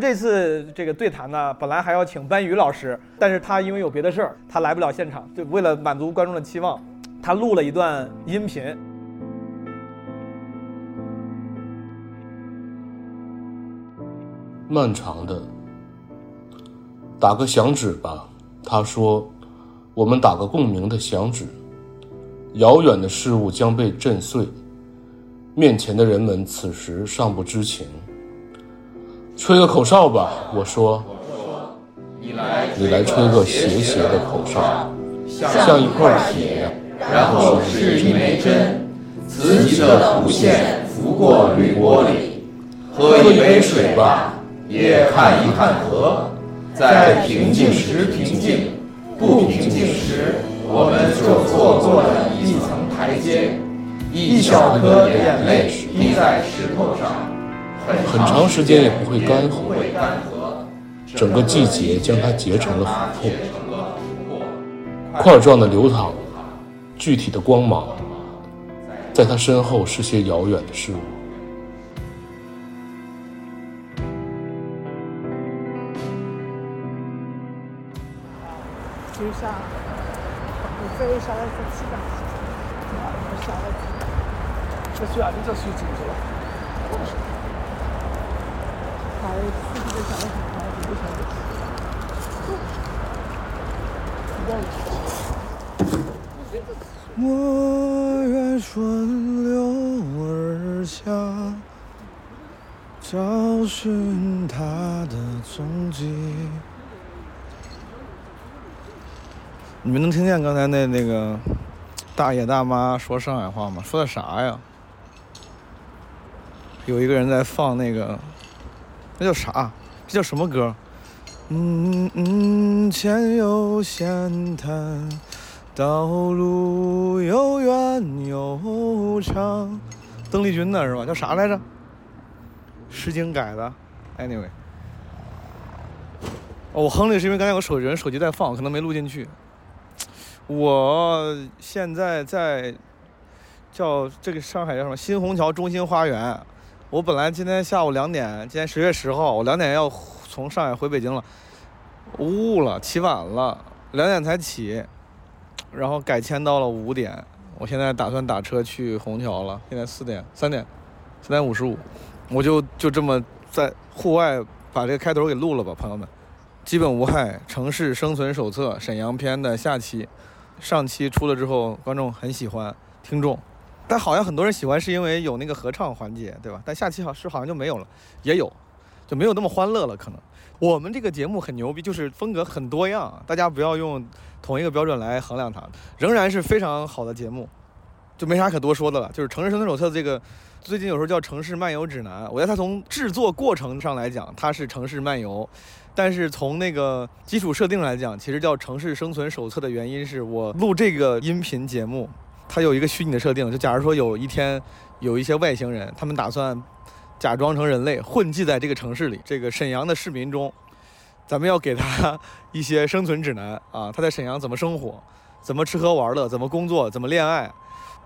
这次这个对谈呢，本来还要请班宇老师，但是他因为有别的事儿，他来不了现场。就为了满足观众的期望，他录了一段音频。漫长的，打个响指吧。他说：“我们打个共鸣的响指，遥远的事物将被震碎，面前的人们此时尚不知情。”吹个口哨吧，我说。你来吹个斜斜的口哨，像一块铁，然后是一枚针，磁极的弧线拂过铝玻璃。喝一杯水吧，也看一看河。在平静时平静，不平静时，我们就错过了一层台阶。一小颗眼泪滴在石头上。很长时间也不会干涸，整个季节将它结成了琥珀，块状的流淌，具体的光芒，在它身后是些遥远的事物。就像你飞下来是鸡蛋，下来，这水啊，你这水进去了。我愿顺流而下，找寻他的踪迹。你们能听见刚才那那个大爷大妈说上海话吗？说的啥呀？有一个人在放那个。那叫啥？这叫什么歌？嗯嗯，前有险滩，道路又远又长。邓丽君的是吧？叫啥来着？诗经改的。Anyway，哦，我哼的是因为刚才我手人手机在放，可能没录进去。我现在在叫这个上海叫什么？新虹桥中心花园。我本来今天下午两点，今天十月十号，我两点要从上海回北京了，误了，起晚了，两点才起，然后改签到了五点，我现在打算打车去虹桥了，现在四点，三点，三点五十五，我就就这么在户外把这个开头给录了吧，朋友们，基本无害城市生存手册沈阳篇的下期，上期出了之后，观众很喜欢，听众。但好像很多人喜欢是因为有那个合唱环节，对吧？但下期好是好像就没有了，也有，就没有那么欢乐了。可能我们这个节目很牛逼，就是风格很多样，大家不要用同一个标准来衡量它，仍然是非常好的节目，就没啥可多说的了。就是《城市生存手册》这个，最近有时候叫《城市漫游指南》，我觉得它从制作过程上来讲，它是城市漫游，但是从那个基础设定来讲，其实叫《城市生存手册》的原因是我录这个音频节目。它有一个虚拟的设定，就假如说有一天有一些外星人，他们打算假装成人类混迹在这个城市里，这个沈阳的市民中，咱们要给他一些生存指南啊，他在沈阳怎么生活，怎么吃喝玩乐，怎么工作，怎么恋爱，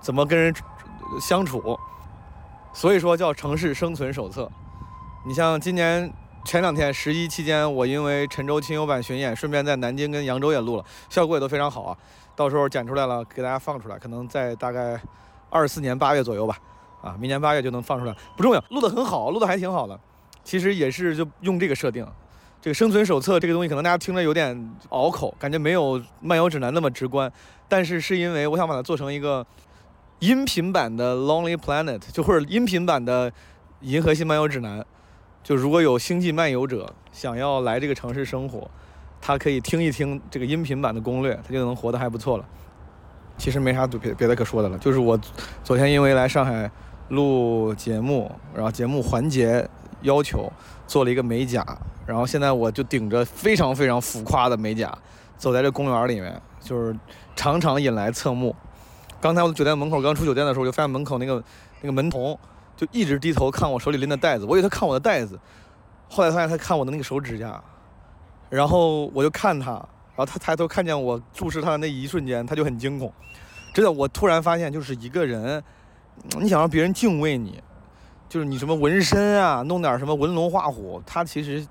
怎么跟人相处，所以说叫城市生存手册。你像今年前两天十一期间，我因为陈州亲友版巡演，顺便在南京跟扬州也录了，效果也都非常好啊。到时候剪出来了，给大家放出来，可能在大概二四年八月左右吧，啊，明年八月就能放出来，不重要，录得很好，录得还挺好的。其实也是就用这个设定，这个生存手册这个东西，可能大家听着有点拗口，感觉没有漫游指南那么直观。但是是因为我想把它做成一个音频版的 Lonely Planet，就或者音频版的银河系漫游指南。就如果有星际漫游者想要来这个城市生活。他可以听一听这个音频版的攻略，他就能活得还不错了。其实没啥别别的可说的了，就是我昨天因为来上海录节目，然后节目环节要求做了一个美甲，然后现在我就顶着非常非常浮夸的美甲走在这公园里面，就是常常引来侧目。刚才我酒店门口刚出酒店的时候，就发现门口那个那个门童就一直低头看我手里拎的袋子，我以为他看我的袋子，后来发现他看我的那个手指甲。然后我就看他，然后他抬头看见我注视他的那一瞬间，他就很惊恐。真的，我突然发现，就是一个人，你想让别人敬畏你，就是你什么纹身啊，弄点什么纹龙画虎，他其实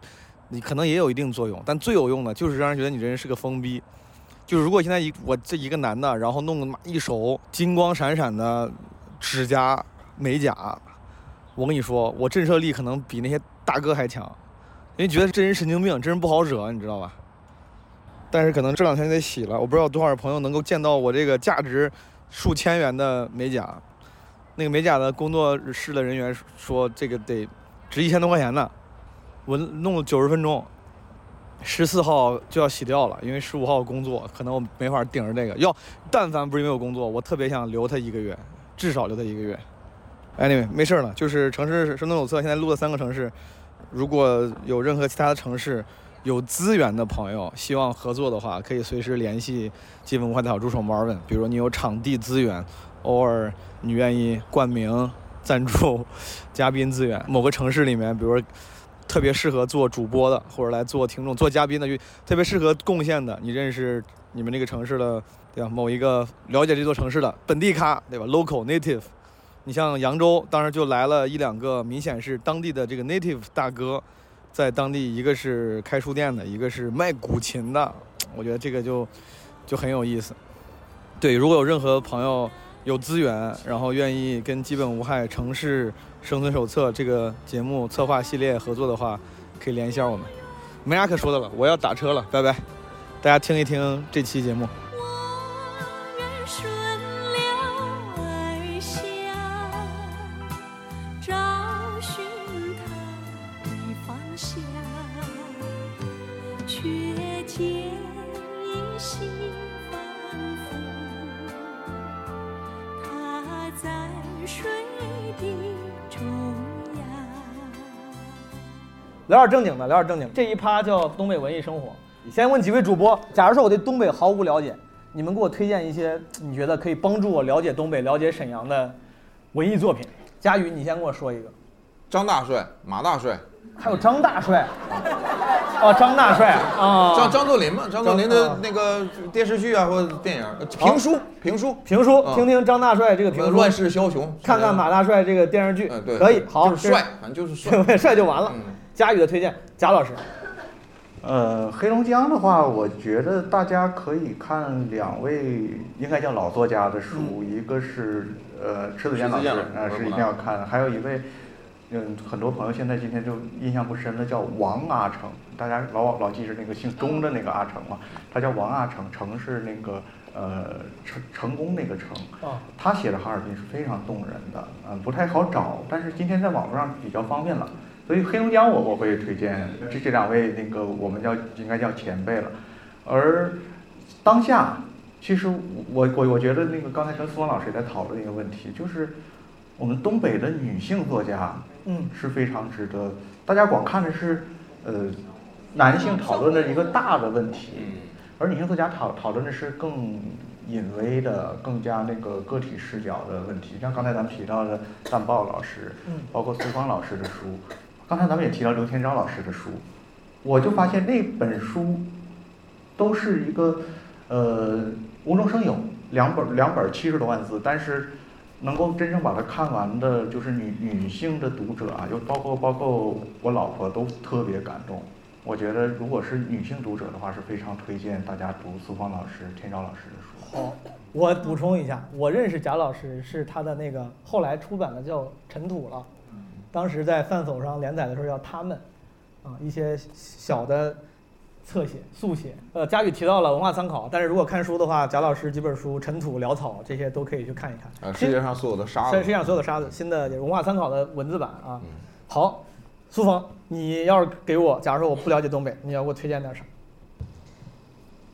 你可能也有一定作用，但最有用的就是让人觉得你这人是个疯逼。就是如果现在一我这一个男的，然后弄个一手金光闪闪的指甲美甲，我跟你说，我震慑力可能比那些大哥还强，因为觉得这人神经病，这人不好惹，你知道吧？但是可能这两天得洗了，我不知道多少朋友能够见到我这个价值数千元的美甲。那个美甲的工作室的人员说，这个得值一千多块钱呢，我弄了九十分钟，十四号就要洗掉了，因为十五号工作，可能我没法顶着这个。要但凡不是因为我工作，我特别想留他一个月，至少留他一个月。Anyway，没事儿了，就是城市生动手册现在录了三个城市，如果有任何其他的城市有资源的朋友希望合作的话，可以随时联系基本文化的小助手 Marvin，比如你有场地资源，偶尔你愿意冠名赞助嘉宾资源，某个城市里面，比如特别适合做主播的，或者来做听众、做嘉宾的，就特别适合贡献的，你认识你们这个城市的，对吧？某一个了解这座城市的本地咖，对吧？Local native。你像扬州，当时就来了一两个明显是当地的这个 native 大哥，在当地一个是开书店的，一个是卖古琴的，我觉得这个就就很有意思。对，如果有任何朋友有资源，然后愿意跟《基本无害城市生存手册》这个节目策划系列合作的话，可以联系下我们。没啥可说的了，我要打车了，拜拜。大家听一听这期节目。聊点正经的，聊点正经。这一趴叫东北文艺生活。你先问几位主播，假如说我对东北毫无了解，你们给我推荐一些你觉得可以帮助我了解东北、了解沈阳的文艺作品。佳宇，你先给我说一个。张大帅、马大帅，还有张大帅，哦，张大帅。啊，张张作霖嘛，张作霖的啊那个电视剧啊或者电影、呃评书、评书、评书，嗯听听张大帅这个评书，乱世枭雄，看看马大帅这个电视剧。嗯，对，可以，好，就是帅，反正就是帅。帅就完了。嗯，佳宇的推荐，贾老师，呃，黑龙江的话，我觉得大家可以看两位应该叫老作家的书，一个是呃迟子建老师迟子建老师，呃是一定要看的，还有一位，嗯，很多朋友现在今天就印象不深的叫王阿成，大家老老记着那个姓钟的那个阿成嘛，他叫王阿成，成是那个呃成成功那个成，啊，他写的哈尔滨是非常动人的，嗯，不太好找，但是今天在网络上比较方便了，所以黑龙江我我会推荐这这两位那个我们叫应该叫前辈了，而当下其实我我我觉得那个刚才跟苏芳老师也在讨论一个问题，就是我们东北的女性作家嗯，是非常值得，大家光看的是呃男性讨论的一个大的问题，而女性作家讨讨论的是更隐微的、更加那个个体视角的问题，像刚才咱们提到的淡豹老师，嗯包括苏芳老师的书，刚才咱们也提到刘天昭老师的书，我就发现那本书都是一个呃无中生有，两本两本七十多万字，但是能够真正把它看完的，就是女女性的读者啊，就包括包括我老婆都特别感动。我觉得如果是女性读者的话，是非常推荐大家读苏芳老师、天昭老师的书。好，我补充一下，我认识贾老师是他的那个后来出版的叫《尘土》了，当时在饭否上连载的时候叫他们，啊，一些小的侧写、速写。呃，佳宇提到了文化参考，但是如果看书的话，贾老师几本书《尘土》《潦草》这些都可以去看一看。呃，世界上所有的沙子世世界，上所有的沙子，新的文化参考的文字版啊。好，苏峰，你要是给我，假如说我不了解东北，你要给我推荐点啥？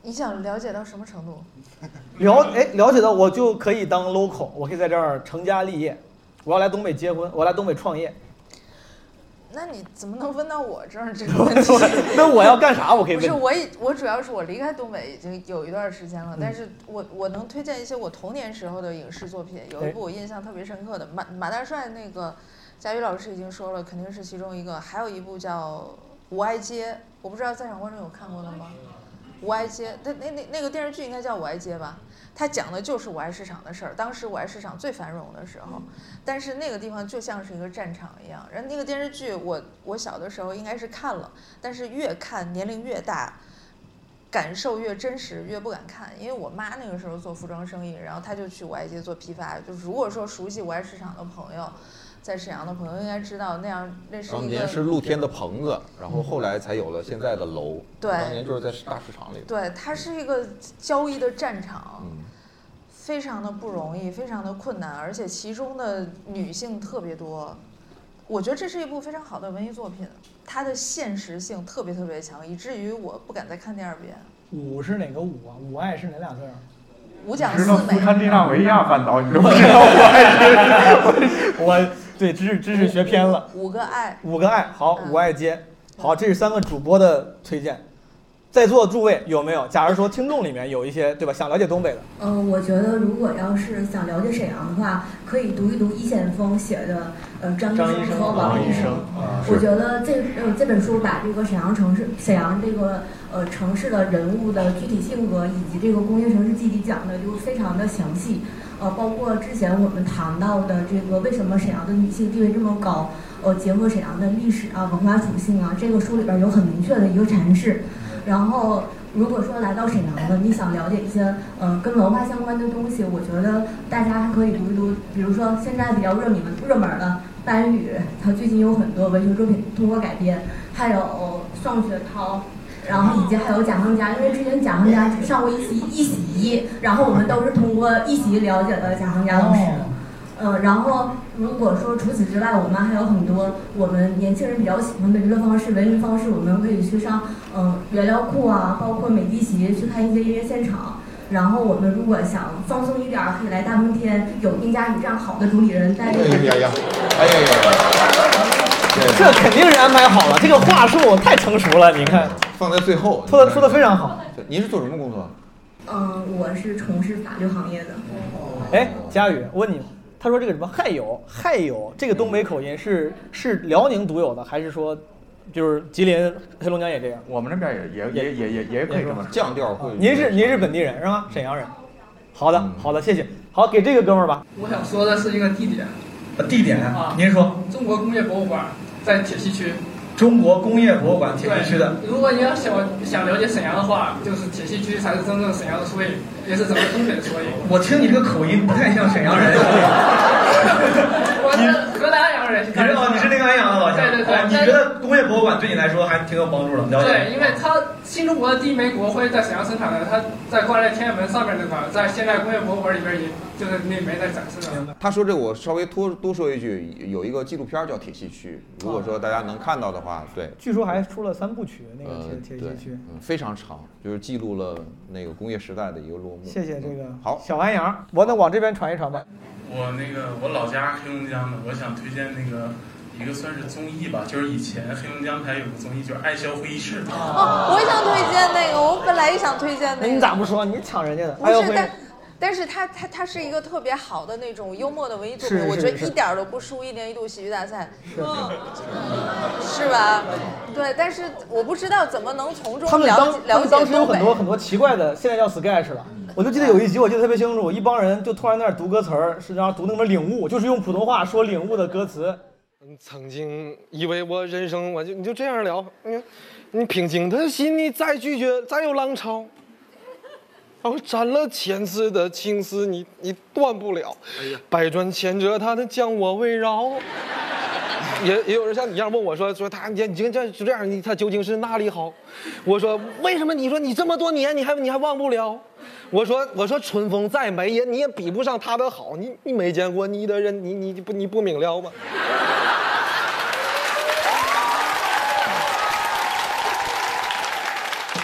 你想了解到什么程度？了哎了解到我就可以当 local，我可以在这儿成家立业。我要来东北结婚，我要来东北创业，那你怎么能问到我这儿这个 问题？那我要干啥？我可以不是，我已我主要是我离开东北已经有一段时间了，嗯但是我我能推荐一些我童年时候的影视作品，有一哎部我印象特别深刻的马马大帅那个，佳宇老师已经说了，肯定是其中一个，还有一部叫《无爱街》，我不知道在场观众有看过的吗？五爱街，那那那那个电视剧应该叫《五爱街》吧？它讲的就是我爱市场的事儿，当时我爱市场最繁荣的时候，但是那个地方就像是一个战场一样。然后那个电视剧我我小的时候应该是看了，但是越看年龄越大，感受越真实，越不敢看。因为我妈那个时候做服装生意，然后她就去五爱街做批发。就如果说熟悉五爱市场的朋友，在沈阳的朋友应该知道，那样那是一个当年是露天的棚子，然后后来才有了现在的楼。对当年就是在大市场里。对，它是一个交易的战场。嗯，非常的不容易，非常的困难，而且其中的女性特别多。我觉得这是一部非常好的文艺作品，它的现实性特别特别强，以至于我不敢再看第二遍。五是哪个五啊？五爱是哪俩字儿？五讲知道四美，斯堪的纳维亚半岛，你都不知道我爱是我对知识知识学偏了。五个爱，五个爱，好，嗯五爱街，好，这是三个主播的推荐。在座的诸位有没有？假如说听众里面有一些对吧，想了解东北的，嗯，我觉得如果要是想了解沈阳的话，可以读一读易先锋写的呃张医生生和王医生。啊我觉得这呃这本书把这个沈阳城市沈阳这个呃城市的人物的具体性格以及这个工业城市具体讲的就非常的详细，呃，包括之前我们谈到的这个为什么沈阳的女性地位这么高，呃，结合沈阳的历史啊、文化属性啊，这个书里边有很明确的一个阐释。然后，如果说来到沈阳的，你想了解一些呃跟文化相关的东西，我觉得大家还可以读一读，比如说现在比较热门热门的班宇，他最近有很多文学作品通过改编，还有宋学涛。然后以及还有贾行家，因为之前贾行家只上过一席一席，然后我们都是通过一席了解的贾行家老师。呃，然后如果说除此之外，我们还有很多我们年轻人比较喜欢的娱乐方式、文娱方式，我们可以去上嗯原料库啊，包括美的席去看一些音乐现场。然后我们如果想放松一点儿，可以来大风天，有丁佳宇这样好的主理人带着。哎呀呀，哎呀呀，这肯定是安排好了。这个话术太成熟了，你看放在最后。说的说的非常好。对您是做什么工作？嗯，我是从事法律行业的。哎，佳宇，我问你，他说这个什么亥酉，亥酉这个东北口音是是辽宁独有的，还是说就是吉林、黑龙江也这样？我们那边也也也也也也可以这么。降调会。您是您是本地人是吗？沈阳人。好的嗯好的，谢谢。好，给这个哥们儿吧。我想说的是一个地点，地点啊您说。中国工业博物馆在铁西区。中国工业博物馆铁西区的。如果你要想想了解沈阳的话，就是铁西区才是真正沈阳的缩影，也是咱们东北的缩影。我听你这个口音不太像沈阳人。我是河南安阳人，你是哦，你是那个安阳的老乡。对对对哦你觉得工业博物馆对你来说还挺有帮助的？了解。对，因为它新中国的第一枚国徽在沈阳生产的，它在挂在天安门上面那块，在现代工业博物馆里边也就是那枚在展示的。他说这个我稍微多多说一句，有一个纪录片叫《铁西区》，如果说大家能看到的话，对。据说还出了三部曲，那个呃铁，铁西区。嗯，非常长，就是记录了那个工业时代的一个落幕。谢谢这个嗯好，小安阳，我能往这边传一传吧。我那个我老家黑龙江的，我想推荐那个一个算是综艺吧，就是以前黑龙江台有个综艺，就是《爱笑会议室》。哦，我也想推荐那个，我本来也想推荐那个。你咋不说？你抢人家的？不哎呦会，是但但是他他他是一个特别好的那种幽默的文艺作品，我觉得一点儿都不输一年一度喜剧大赛，是是吧？对，但是我不知道怎么能从中他们了当他们解了当时有很。多很多奇怪的，现在叫 sketch 了。我就记得有一集，我记得特别清楚，一帮人就突然在那儿读歌词儿，是然后读那什么领悟，就是用普通话说领悟的歌词。曾经以为我人生我就你就这样聊，你你平静的心你再拒绝，再有浪潮，然后斩了千次的情丝你你断不了，百转千折它的将我围绕。也也有人像你一样问我说说他你你这这就这样你他究竟是哪里好？我说为什么你说你这么多年你还你还忘不了？我说我说春风再美也你也比不上他的好，你你没见过你的人你你你不你不明了吗？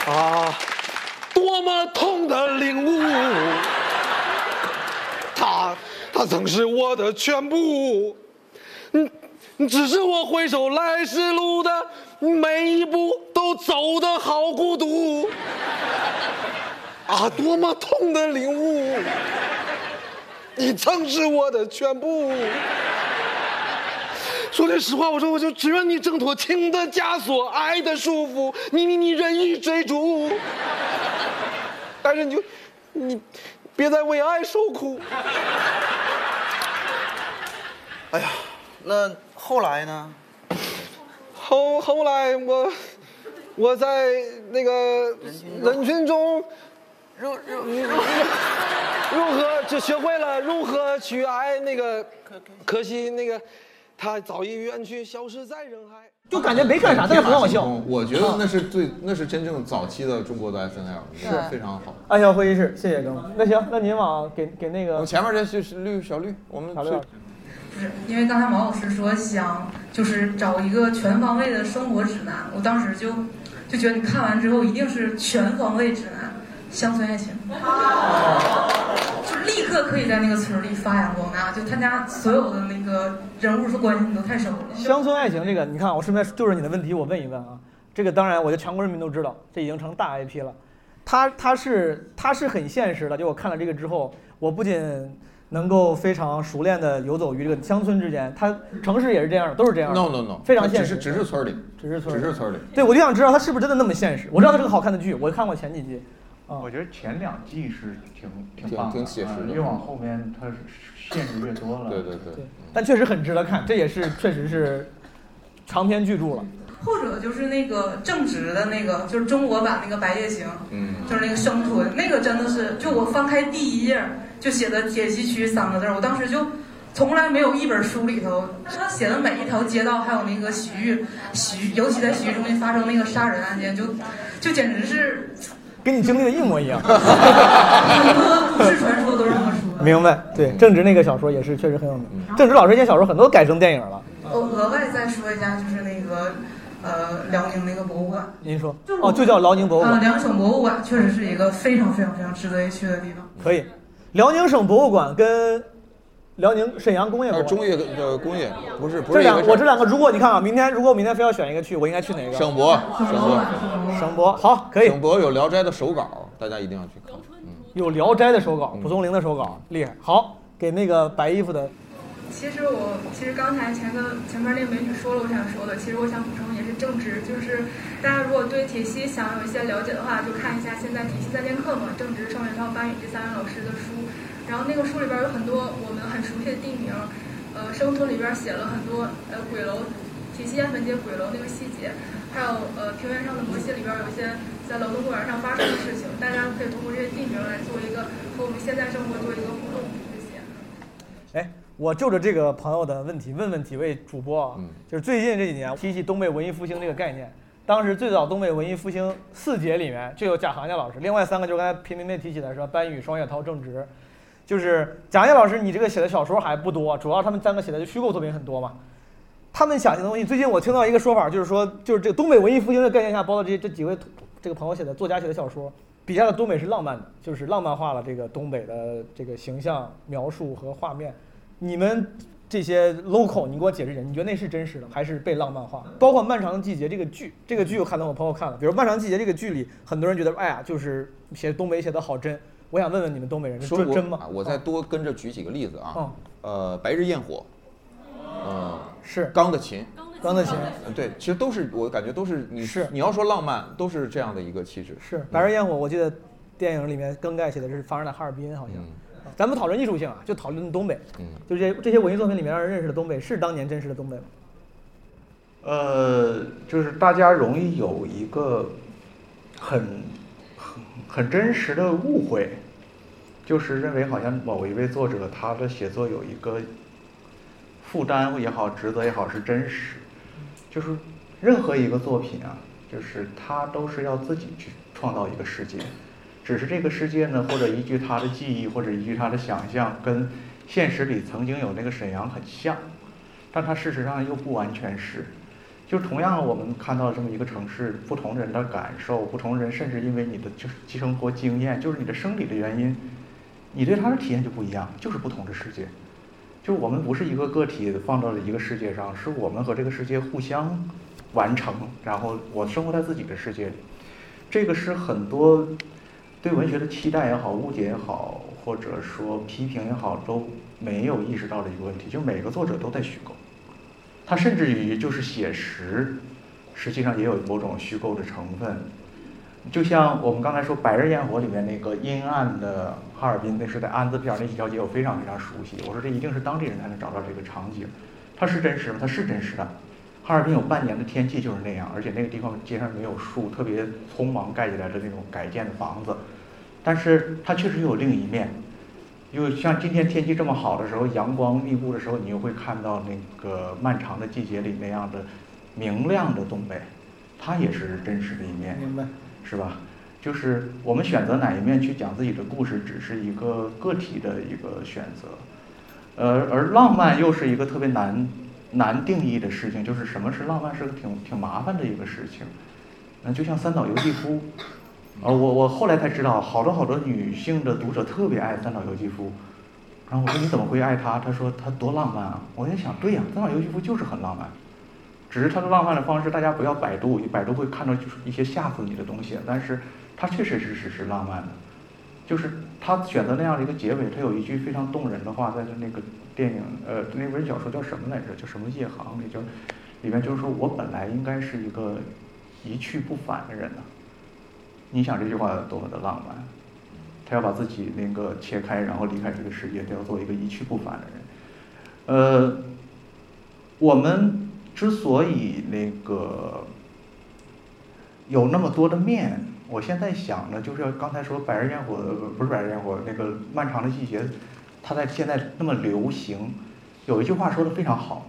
啊，多么痛的领悟！他，他曾是我的全部。嗯，只是我回首来时路的每一步都走得好孤独。啊，多么痛的领悟！你曾是我的全部。说句实话，我说我就只愿你挣脱情的枷锁，爱的束缚，你你你任意追逐。但是你就你别再为爱受苦。哎呀，那后来呢？后后来我我在那个人群中如如如何就学会了如何去爱那个，可惜那个他早已远去，消失在人海。就感觉没干啥，但是很好笑。我觉得那是最，那是真正早期的中国的 S N L，是非常好。爱笑会议室，谢谢哥们。那行，那您往给给那个我前面这是绿小绿，我们小绿不是，因为刚才毛老师说想就是找一个全方位的生活指南，我当时就就觉得你看完之后一定是全方位指南，乡村爱情，就立刻可以在那个村里发扬光大，就他家所有的那个人物和关系你都太熟了。乡村爱情这个，你看，我顺便就是你的问题，我问一问啊。这个当然，我觉得全国人民都知道，这已经成大 IP 了。他他是他是很现实的。就我看了这个之后，我不仅能够非常熟练的游走于这个乡村之间，他城市也是这样的，都是这样的。No no no，非常现实。只是只是村里，只是村里，只是村里。对，我就想知道他是不是真的那么现实。我知道它是个好看的剧，我看过前几季。啊，我觉得前两季是挺挺挺棒的，挺写实的啊越往后面它是限制越多了。对对对对，但确实很值得看，这也是确实是长篇巨著了。或者就是那个正直的那个，就是中国版那个《白夜行》，嗯，就是那个生吞，那个真的是，就我翻开第一页就写的铁西区三个字儿，我当时就从来没有一本书里头他写的每一条街道，还有那个洗浴，洗浴，尤其在洗浴中心发生那个杀人案件，就就简直是跟你经历的一模一样。很多都市传说都是这么说的。明白，对，正直那个小说也是确实很有名。正直老师这些小说很多改成电影了。我额外再说一下，就是那个呃辽宁那个博物馆，您说，哦，就叫辽宁博物呃，馆，辽省博物馆确实是一个非常非常非常值得一去的地方。可以。辽宁省博物馆跟辽宁沈阳工业博物馆，它是中业的工业，不是不是一回事两我这两个，如果你看啊，明天如果我明天非要选一个去，我应该去哪个？省博，省博，省博，好，可以。省博有《聊斋》的手稿，大家一定要去看。嗯有《聊斋》的手稿，蒲松龄的手稿，厉害。好，给那个白衣服的，其实我其实刚才前个前面那个美女说了我想说的，其实我想补充也是正直，就是大家如果对铁西想有一些了解的话，就看一下现在铁西在练课嘛，正直、盛元涛、班宇这三位老师的书，然后那个书里边有很多我们很熟悉的地名，呃，生存里边写了很多呃鬼楼，铁西烟粉街鬼楼那个细节，还有呃平原上的摩西里边有一些在劳动公园上发生的事情，大家可以通过这些地名来做一个和我们现在生活做一个互动，谢谢。哎，我就着这个朋友的问题问问几位主播啊，就是最近这几年提起东北文艺复兴这个概念，当时最早东北文艺复兴四杰里面就有贾行家老师，另外三个就是刚才平民妹提起的说班宇、双雪涛、郑直，就是贾行家老师，你这个写的小说还不多，主要他们三个写的就虚构作品很多嘛。他们想的东西，最近我听到一个说法，就是说，就是这个东北文艺复兴的概念下，包括这这几位这个朋友写的作家写的小说，笔下的东北是浪漫的，就是浪漫化了这个东北的这个形象描述和画面。你们这些 local，你给我解释解释，你觉得那是真实的，还是被浪漫化？包括《漫长的季节》这个剧，这个剧我看到我朋友看了，比如《漫长的季节》这个剧里，很多人觉得，哎呀，就是写东北写的好真。我想问问你们东北人，说真吗？我再多跟着举几个例子嗯啊，呃，白日焰火，嗯，是钢的琴，钢的琴，嗯对，其实都是我感觉都是你是你要说浪漫，都是这样的一个气质。是《白日焰火》，我记得电影里面更盖写的是发生在哈尔滨，好像。咱不讨论艺术性啊，就讨论东北。嗯，就这这些文艺作品里面让人认识的东北，是当年真实的东北吗？呃，就是大家容易有一个很很很真实的误会，就是认为好像某一位作者他的写作有一个负担也好，职责也好是真实，就是任何一个作品啊，就是他都是要自己去创造一个世界，只是这个世界呢，或者依据他的记忆，或者依据他的想象，跟现实里曾经有那个沈阳很像，但它事实上又不完全是。就同样，我们看到这么一个城市，不同人的感受，不同人甚至因为你的就是生活经验，就是你的生理的原因，你对他的体验就不一样，就是不同的世界。就是我们不是一个个体放到了一个世界上，是我们和这个世界互相完成，然后我生活在自己的世界里。这个是很多对文学的期待也好、误解也好，或者说批评也好，都没有意识到的一个问题，就每个作者都在虚构。他甚至于就是写实，实际上也有某种虚构的成分。就像我们刚才说《白日焰火》里面那个阴暗的哈尔滨，那是在安字片儿那几条街，我非常非常熟悉。我说这一定是当地人才能找到这个场景，它是真实吗？它是真实的。哈尔滨有半年的天气就是那样，而且那个地方街上没有树，特别匆忙盖起来的那种改建的房子。但是它确实有另一面，又像今天天气这么好的时候，阳光密布的时候，你又会看到那个漫长的季节里那样的明亮的东北，它也是真实的一面。明白。是吧？就是我们选择哪一面去讲自己的故事，只是一个个体的一个选择。呃，而浪漫又是一个特别难难定义的事情，就是什么是浪漫，是个挺挺麻烦的一个事情。嗯，就像三岛由纪夫，呃，我我后来才知道，好多好多女性的读者特别爱三岛由纪夫。然后我说你怎么会爱他？他说他多浪漫啊！我在想，对呀，三岛由纪夫就是很浪漫。只是他的浪漫的方式，大家不要百度，百度会看到就是一些吓死你的东西。但是，他确确实实是浪漫的，就是他选择那样的一个结尾，他有一句非常动人的话，在那个电影呃那本小说叫什么来着？叫什么夜航？里就里面就是说我本来应该是一个一去不返的人呢。你想这句话多么的浪漫？他要把自己那个切开，然后离开这个世界，他要做一个一去不返的人。呃，我们。之所以那个有那么多的面，我现在想呢，就是要刚才说《百日焰火》不是《百日焰火》，那个漫长的季节，它在现在那么流行。有一句话说的非常好，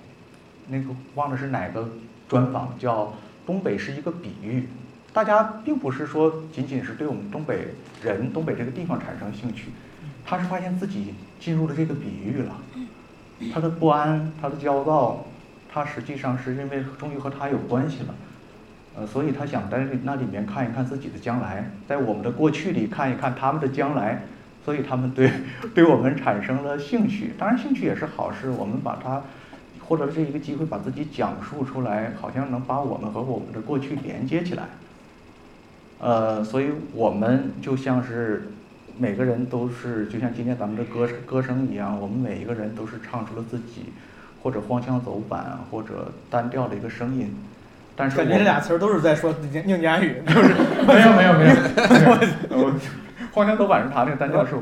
那个忘了是哪个专访，叫“东北是一个比喻”。大家并不是说仅仅是对我们东北人、东北这个地方产生兴趣，他是发现自己进入了这个比喻了，他的不安，他的焦躁。他实际上是因为终于和他有关系了，呃，所以他想在那里面看一看自己的将来，在我们的过去里看一看他们的将来，所以他们对 对我们产生了兴趣。当然，兴趣也是好事。我们把它获得了这一个机会，把自己讲述出来，好像能把我们和我们的过去连接起来。呃，所以我们就像是每个人都是，就像今天咱们的歌歌声一样，我们每一个人都是唱出了自己。或者荒腔走板，或者单调的一个声音，但是感觉这俩词儿都是在说宁佳宇，就是。没有没有没有，我荒腔走板是他那个单调是我，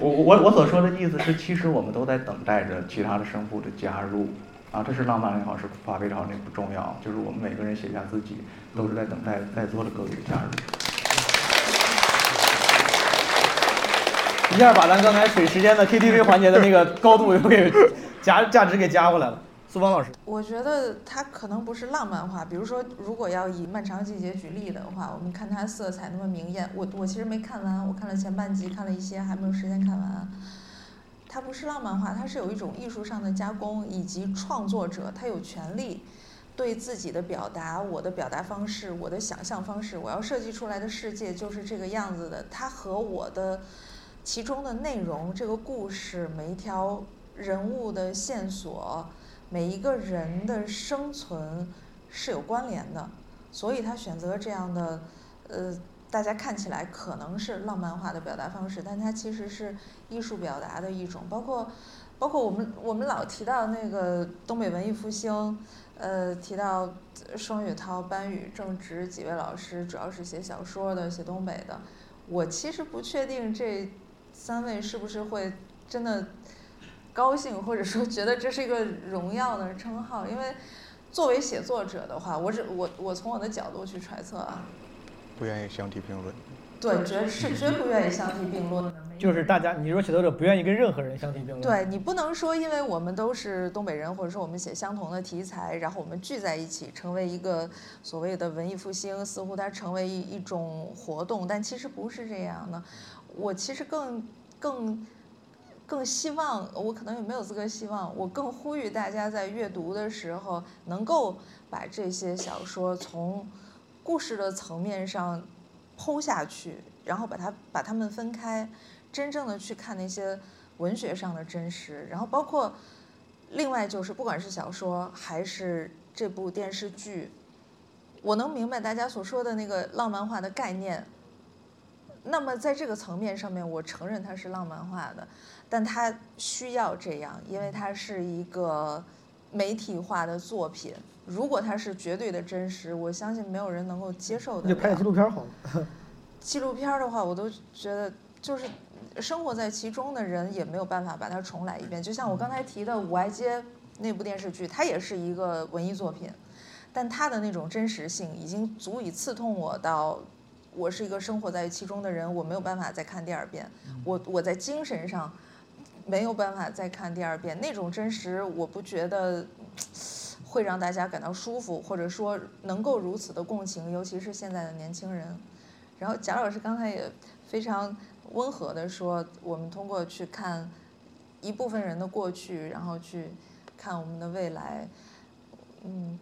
我我我所说的意思是，其实我们都在等待着其他的声部的加入，啊，这是浪漫也好，是发挥也好，那不重要，就是我们每个人写下自己，都是在等待在座的各位的加入。一下把咱刚才水时间的 KTV 环节的那个高度又给。价价值给加过来了，苏芳老师。我觉得它可能不是浪漫化，比如说，如果要以《漫长季节》举例的话，我们看它色彩那么明艳，我我其实没看完，我看了前半集，看了一些，还没有时间看完。它不是浪漫化，它是有一种艺术上的加工，以及创作者他有权利对自己的表达，我的表达方式，我的想象方式，我要设计出来的世界就是这个样子的，它和我的其中的内容，这个故事每一条。人物的线索，每一个人的生存是有关联的，所以他选择这样的，呃，大家看起来可能是浪漫化的表达方式，但它其实是艺术表达的一种。包括，包括我们我们老提到那个东北文艺复兴，呃，提到双雪涛、班宇、郑直几位老师，主要是写小说的，写东北的。我其实不确定这三位是不是会真的。高兴或者说觉得这是一个荣耀的称号，因为作为写作者的话，我只我我从我的角度去揣测啊，不愿意相提并论。对，绝是绝不愿意相提并论。就是大家，你说写作者不愿意跟任何人相提并论。对你不能说，因为我们都是东北人，或者说我们写相同的题材，然后我们聚在一起成为一个所谓的文艺复兴，似乎它成为一一种活动，但其实不是这样的。我其实更更。更希望我可能也没有资格希望，我更呼吁大家在阅读的时候能够把这些小说从故事的层面上剖下去，然后把它把它们分开，真正的去看那些文学上的真实，然后包括另外就是不管是小说还是这部电视剧，我能明白大家所说的那个浪漫化的概念。那么在这个层面上面，我承认它是浪漫化的。但它需要这样，因为它是一个，媒体化的作品，如果它是绝对的真实，我相信没有人能够接受的。那就拍纪录片好了。纪录片的话，我都觉得就是生活在其中的人也没有办法把它重来一遍。就像我刚才提的《五爱街》那部电视剧，它也是一个文艺作品，但它的那种真实性已经足以刺痛我到，我是一个生活在其中的人，我没有办法再看第二遍。我我在精神上没有办法再看第二遍，那种真实，我不觉得。会让大家感到舒服，或者说能够如此的共情，尤其是现在的年轻人。然后贾老师刚才也非常温和的说，我们通过去看一部分人的过去，然后去看我们的未来。嗯，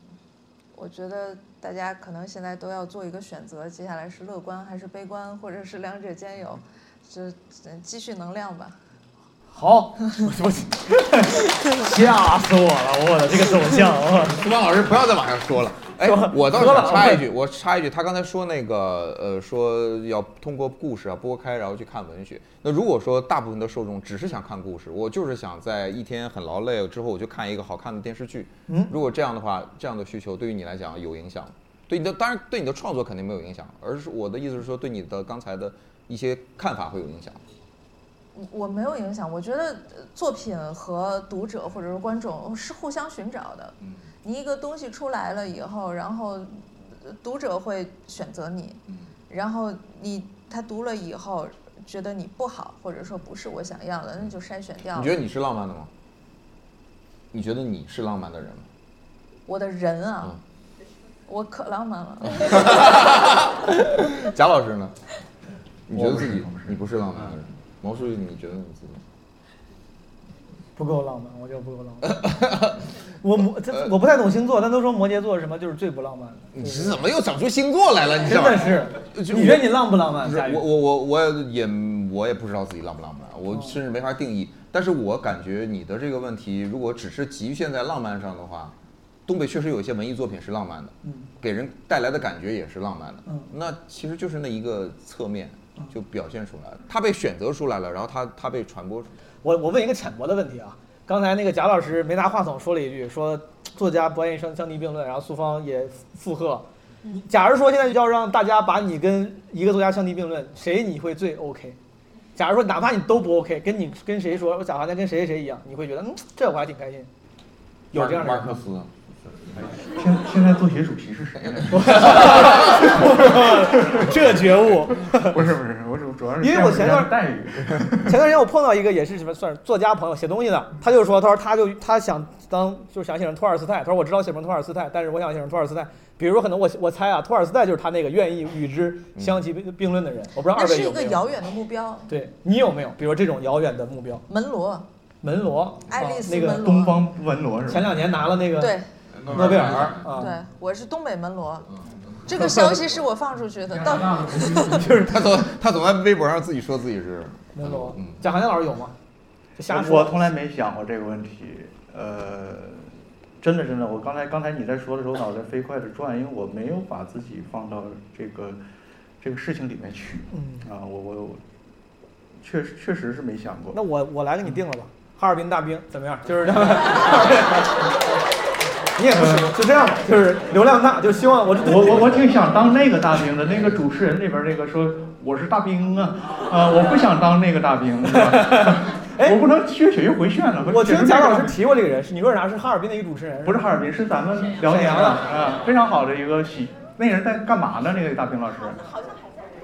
我觉得大家可能现在都要做一个选择，接下来是乐观还是悲观，或者是两者兼有，就积蓄能量吧。好，我 吓死我了！我的这个走向，我苏芳老师不要再往下说了。哎，我倒是想插一句，我插一句，他刚才说那个呃，说要通过故事啊拨开，然后去看文学。那如果说大部分的受众只是想看故事，我就是想在一天很劳累之后，我就看一个好看的电视剧。嗯，如果这样的话，这样的需求对于你来讲有影响，对你的当然对你的创作肯定没有影响，而是我的意思是说，对你的刚才的一些看法会有影响。我没有影响，我觉得作品和读者或者是观众是互相寻找的。你一个东西出来了以后，然后读者会选择你，然后你他读了以后觉得你不好，或者说不是我想要的，那就筛选掉。你觉得你是浪漫的吗？你觉得你是浪漫的人吗？我的人啊，我可浪漫了。贾老师呢？你觉得自己你不是浪漫的人？毛书记，你觉得你自己不够浪漫？我觉得不够浪漫。我摩这我不太懂星座，但都说摩羯座什么就是最不浪漫的。你是怎么又整出星座来了？你真的是？你觉得你浪不浪漫？我我我我也我也不知道自己浪不浪漫，我甚至没法定义。但是我感觉你的这个问题，如果只是局限在浪漫上的话，东北确实有一些文艺作品是浪漫的，嗯，给人带来的感觉也是浪漫的。嗯，那其实就是那一个侧面。就表现出来了，他被选择出来了，然后他他被传播出来。我我问一个浅薄的问题啊，刚才那个贾老师没拿话筒说了一句，说作家不愿意相相提并论，然后苏芳也附和。假如说现在要让大家把你跟一个作家相提并论，谁你会最 OK？假如说哪怕你都不 OK，跟你跟谁说，我贾华在跟谁谁谁一样，你会觉得嗯，这我还挺开心。有这样的马克思。现现在做协主席是谁？这觉悟 不是不是，我主主要是因为我前段待遇，前段时间我碰到一个也是什么算是作家朋友写东西的，他就说他说他就他想当就是想写成托尔斯泰，他说我知道写成托尔斯泰，但是我想写成托尔斯泰，比如可能我我猜啊，托尔斯泰就是他那个愿意与之相提并并论的人，我不知道二位有没有。那是一个遥远的目标。对你有没有？比如这种遥远的目标？门罗。门罗。爱丽丝那个门罗。东方文罗是吧？前两年拿了那个对。诺贝尔啊，对，我是东北门罗，这个消息是我放出去的，到 就是他总他总在微博上自己说自己是 门罗。贾行家老师有吗？瞎说。我从来没想过这个问题，呃，真的真的，我刚才刚才你在说的时候，脑袋飞快的转，因为我没有把自己放到这个这个事情里面去，啊，我我确实确实是没想过。那我我来给你定了吧。哈尔滨大兵怎么样？就是这样。你也不行，就这样吧，就是流量大，就希望我我我我挺想当那个大兵的，那个主持人里边那个说我是大兵啊啊！我不想当那个大兵，是吧？我不能血血又回旋了。我听贾老师提过这个人，是你说啥？是哈尔滨的一个主持人？不是哈尔滨，是咱们辽宁的啊，非常好的一个喜。那人在干嘛呢？那个大兵老师？好像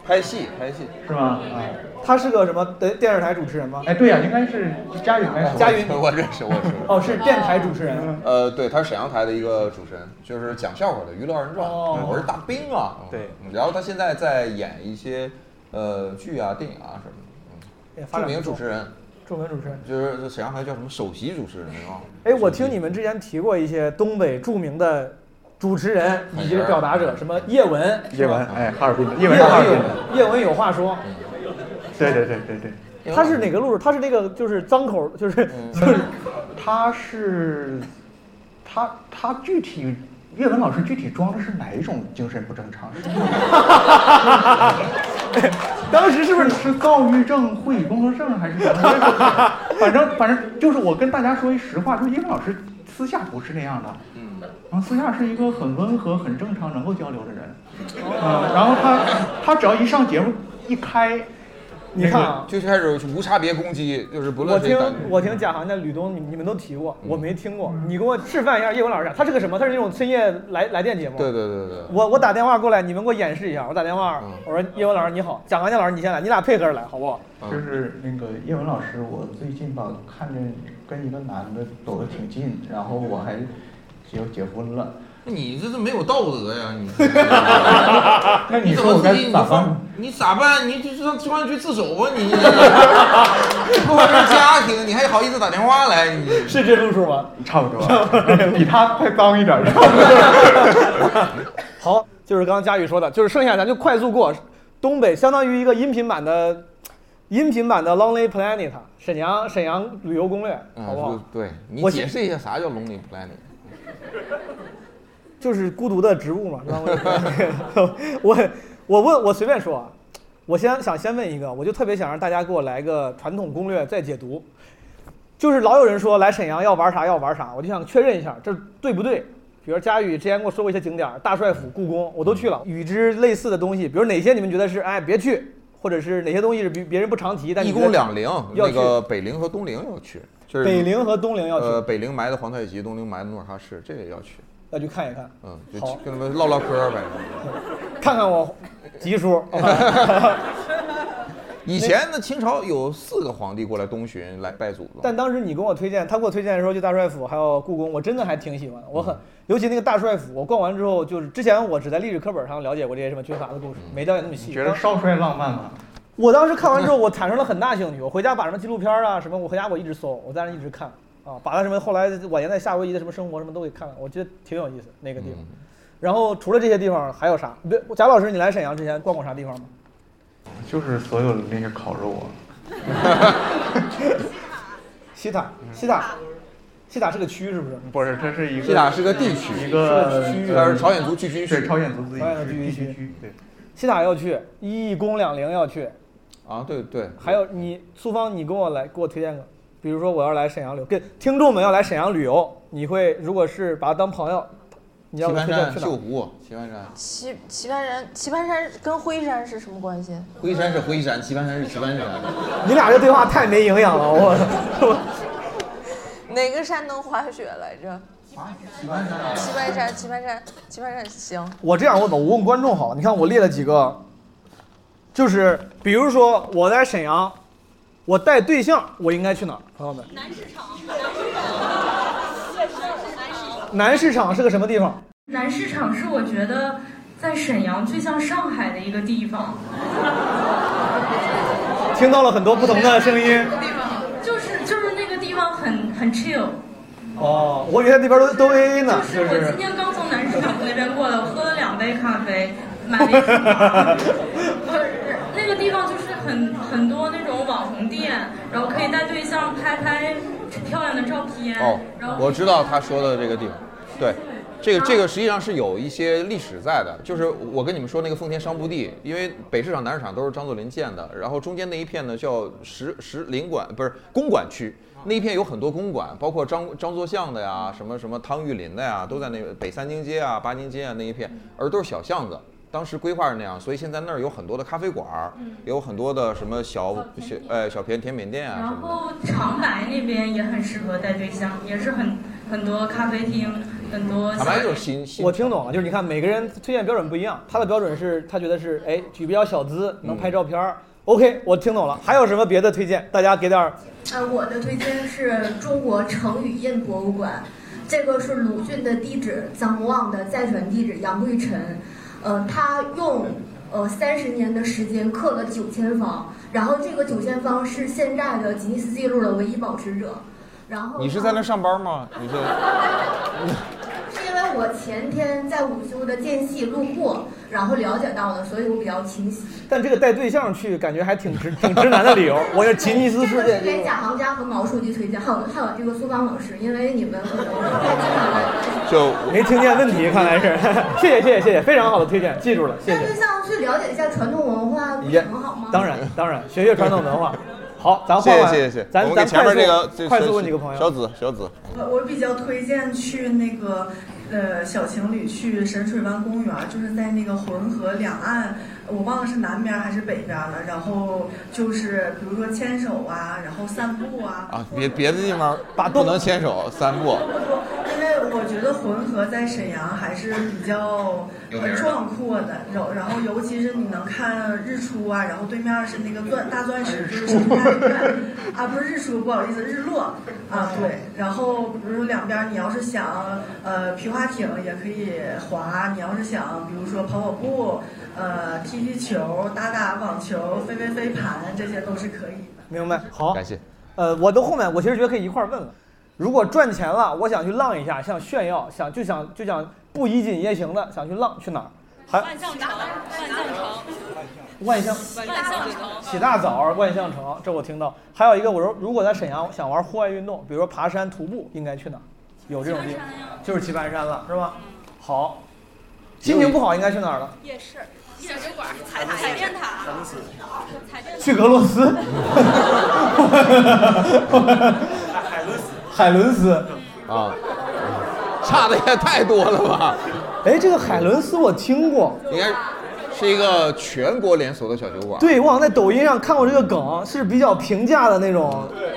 拍戏，拍戏是吗？啊。他是个什么的电视台主持人吗？哎，对呀，应该是佳云。佳云，我认识，我认识。哦，是电台主持人。呃，对，他是沈阳台的一个主持人，就是讲笑话的《娱乐二人转》。哦，我是大兵啊。对。然后他现在在演一些呃剧啊、电影啊什么的。嗯。著名主持人。著名主持人。就是沈阳台叫什么首席主持人啊？哎，我听你们之前提过一些东北著名的主持人以及表达者，什么叶文。叶文，哎，哈尔滨的。叶文，哈尔滨的。叶文有话说。对对对对对，他是哪个路数？他是那个就是脏口，就是就是，他是，他他具体叶文老师具体装的是哪一种精神不正常？当时是不是是躁郁症、会议工作症还是什么？反正反正就是我跟大家说一实话，就是叶文老师私下不是那样的，嗯，然后私下是一个很温和、很正常、能够交流的人，嗯，然后他他只要一上节目一开，你看啊就开始无差别攻击，就是不我听我听贾航的吕东，你你们都提过，嗯我没听过。你给我示范一下叶文老师讲，他是个什么？他是那种深夜来来电节目。对对对对，我我打电话过来，你们给我演示一下。我打电话，嗯我说叶文老师你好，蒋航家老师你先来，你俩配合着来，好不好？就是那个叶文老师，我最近吧看着跟一个男的走得挺近，然后我还要结婚了。你这是没有道德呀！你 那你怎说我该么自己你咋办放？你咋办？你就上公安局自首吧！你 不管是家庭，你还好意思打电话来？你是这路数吗？差不多，比他还脏一点儿。好，就是刚刚佳宇说的，就是剩下咱就快速过。东北相当于一个音频版的音频版的 Lonely Planet，沈阳沈阳旅游攻略，好不好？啊，对你解释一下啥叫 lonely planet？就是孤独的植物嘛。Lonely Planet 我我问我随便说啊，我先想先问一个，我就特别想让大家给我来个传统攻略再解读。就是老有人说来沈阳要玩啥要玩啥，我就想确认一下这对不对。比如佳宇之前跟我说过一些景点，大帅府、故宫，我都去了。与之类似的东西，比如哪些你们觉得是哎别去，或者是哪些东西是别别人不常提，但你一宫两陵，那个北陵和东陵要去，就是北陵和东陵要去呃，北陵埋的皇太极，东陵埋的努尔哈赤，这个也要去。要去看一看，嗯，就好去跟他们唠唠嗑呗。看看我集书。以前的清朝有四个皇帝过来东巡来拜祖宗，但当时你跟我推荐，他给我推荐的时候，就大帅府还有故宫，我真的还挺喜欢。我很，尤其那个大帅府，我逛完之后，就是之前我只在历史课本上了解过这些什么军阀的故事，没了解那么细。觉得少帅浪漫吗？我当时看完之后，我产生了很大兴趣。我回家把什么纪录片啊什么，我回家我一直搜，我在那一直看啊，把他什么后来晚年在夏威夷的什么生活什么都给看了，我觉得挺有意思那个地方。然后除了这些地方还有啥？对，贾老师，你来沈阳之前逛过啥地方吗？就是所有的那些烤肉啊，西塔，西塔，西塔是个区是不是？不是，这是一个西塔是个地区一个区域它是朝鲜族聚居区。对，朝鲜族自己聚居区。区，对。西塔要去，一宫两陵要去，啊，对对，还有你苏芳，你跟我来给我推荐个，比如说我要来沈阳旅游，跟听众们要来沈阳旅游，你会如果是把他当朋友，你要棋盘山、推荐去哪儿？秀湖、棋盘山，棋棋盘山，棋盘山跟灰山是什么关系？灰山是灰山，棋盘山是棋盘山。你俩这对话太没营养了，我。哪个山能滑雪来着？棋盘山啊棋盘山，棋盘山，棋盘山行。我这样问吧，我问观众好了，你看我列了几个，就是比如说我在沈阳，我带对象，我应该去哪儿？朋友们，南市场，南市场是个什么地方？南市场是我觉得在沈阳最像上海的一个地方，听到了很多不同的声音。就是就是那个地方很很 chill。哦，我以为那边都都 AA 呢，就是我今。天刚从南市场那边过来，我喝了两杯咖啡，买了那个地方就是很很多那种网红店，然后可以带对象拍拍漂亮的照片。哦然后，我知道他说的这个地方，对，这个这个实际上是有一些历史在的，就是我跟你们说那个奉天商埠地，因为北市场、南市场都是张作霖建的，然后中间那一片呢叫石石林馆，不是公馆区。那一片有很多公馆，包括张张作相的呀，什么什么汤玉麟的呀，都在那个北三经街啊、八经街啊那一片，而都是小巷子。当时规划是那样，所以现在那儿有很多的咖啡馆儿，有很多的什么小小呃小甜甜品店啊然。后长白那边也很适合带对象，也是很很多咖啡厅，很多小。我听懂了，就是你看每个人推荐标准不一样，他的标准是他觉得是哎举比较小资，能拍照片儿。OK，我听懂了。还有什么别的推荐？大家给点儿。呃，我的推荐是中国成语印博物馆，这个是鲁迅的地址，臧洪望的再传地址杨贵臣，呃，他用呃三十年的时间刻了九千方，然后这个九千方是现在的吉尼斯纪录的唯一保持者。然后你是在那上班吗？你是？是因为我前天在午休的间隙路过，然后了解到的，所以我比较清晰。但这个带对象去，感觉还挺直挺直男的理由。我是吉尼斯世界这个是给贾行家和毛书记推荐，还有还有这个苏芳老师，因为你们可能太经常来。就 没听见问题，看来是。谢谢谢谢谢谢，非常好的推荐，记住了，谢谢带对。象去了解一下传统文化，不很好吗？当然当然，学学传统文化。好，咱谢换换，谢谢谢谢，咱咱前面快速这个这快速问几个朋友。小紫小紫，我我比较推荐去那个呃小情侣去神水湾公园，就是在那个浑河两岸，我忘了是南边还是北边了。然后就是比如说牵手啊，然后散步啊。啊，别别的地方不能牵手散步，因为我觉得浑河在沈阳还是比较壮阔的，然后然后尤其是你能看日出啊，然后对面是那个钻大钻石，就是生态院啊，不是日出，不好意思，日落啊，对。然后比如说两边，你要是想呃皮划艇也可以划，你要是想比如说跑跑步，呃踢踢球、打打网球、飞飞飞盘，这些都是可以的。明白，好，感谢。呃，我到后面，我其实觉得可以一块儿问了。如果赚钱了，我想去浪一下，想炫耀，想就想就想不衣锦夜行的，想去浪，去哪儿？还万象城，万象城，万象万象城，起大早，万象城，这我听到。还有一个，我说如果在沈阳想玩户外运动，比如说爬山、徒步，应该去哪儿？有这种地方，就是棋盘山了，是吧？好，心情不好应该去哪儿了？夜市，夜酒馆，彩彩电塔，彩电塔去俄罗斯。海伦斯。海伦斯。啊，差的也太多了吧？哎，这个海伦斯我听过，应该是一个全国连锁的小酒馆。对，我好像在抖音上看过这个梗，是比较平价的那种。对。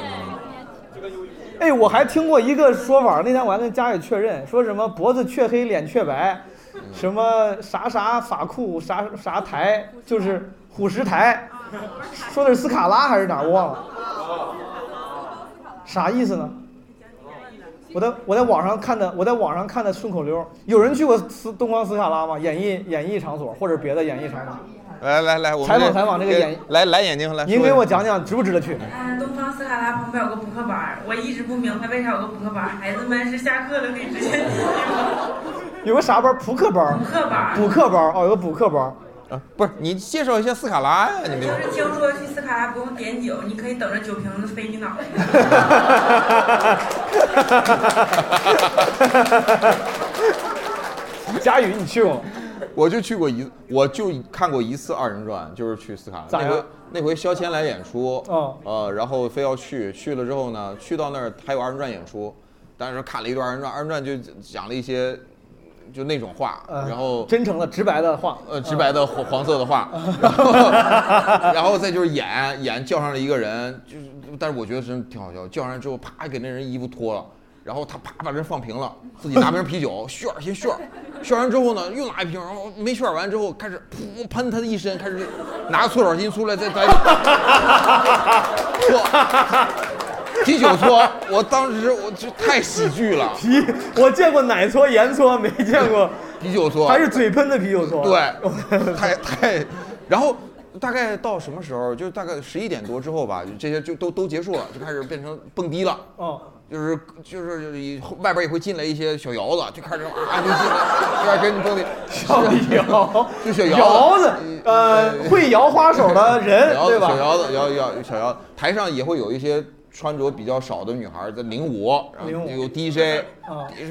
哎，我还听过一个说法，那天我还跟佳宇确认，说什么脖子雀黑脸雀白，什么啥啥法库啥啥台，就是虎石台，说的是斯卡拉还是哪儿我忘了，啥意思呢？我在我在网上看的，我在网上看的顺口溜，有人去过斯东方斯卡拉吗？演艺演艺场所或者别的演艺场所？来来来，我们采访采访这个演来来眼睛来，您给我讲讲值不值得去？嗯，东方斯卡拉旁边有个补课班儿，我一直不明白为啥有个补课班儿，孩子们是下课了可以直接进去吗？有个啥班？扑克班？补课班儿补课班哦，有个补课班。啊，不是你介绍一下斯卡拉呀？你就是听说去斯卡拉不用点酒，你可以等着酒瓶子飞你脑袋。佳宇，你去过吗？我就去过一，我就看过一次二人转，就是去斯卡拉。那回那回肖谦来演出，嗯呃，然后非要去，去了之后呢，去到那儿还有二人转演出，但是看了一段二人转，二人转就讲了一些就那种话，呃然后真诚的、直白的话，呃，直白的黄黄色的话，然后 然后再就是演演叫上了一个人，就是但是我觉得真挺好笑，叫上来之后啪给那人衣服脱了。然后他啪把人放平了，自己拿瓶啤酒 炫先炫，炫完之后呢又拿一瓶，然后没炫完之后开始噗喷他的一身，开始拿个搓澡巾出来再再搓啤酒搓，我当时我就太喜剧了，啤我见过奶搓、盐搓，没见过啤酒搓，还是嘴喷的啤酒搓。对，太太，然后大概到什么时候？就大概十一点多之后吧，这些就都都结束了，就开始变成蹦迪了。哦，就是就是以外边也会进来一些小窑子，就开始啊就进来，就开始跟你蹦迪。小窑，就小窑子，呃，会摇花手的人，对吧？小窑子，摇摇小窑，台上也会有一些穿着比较少的女孩在领舞，然后有 DJ，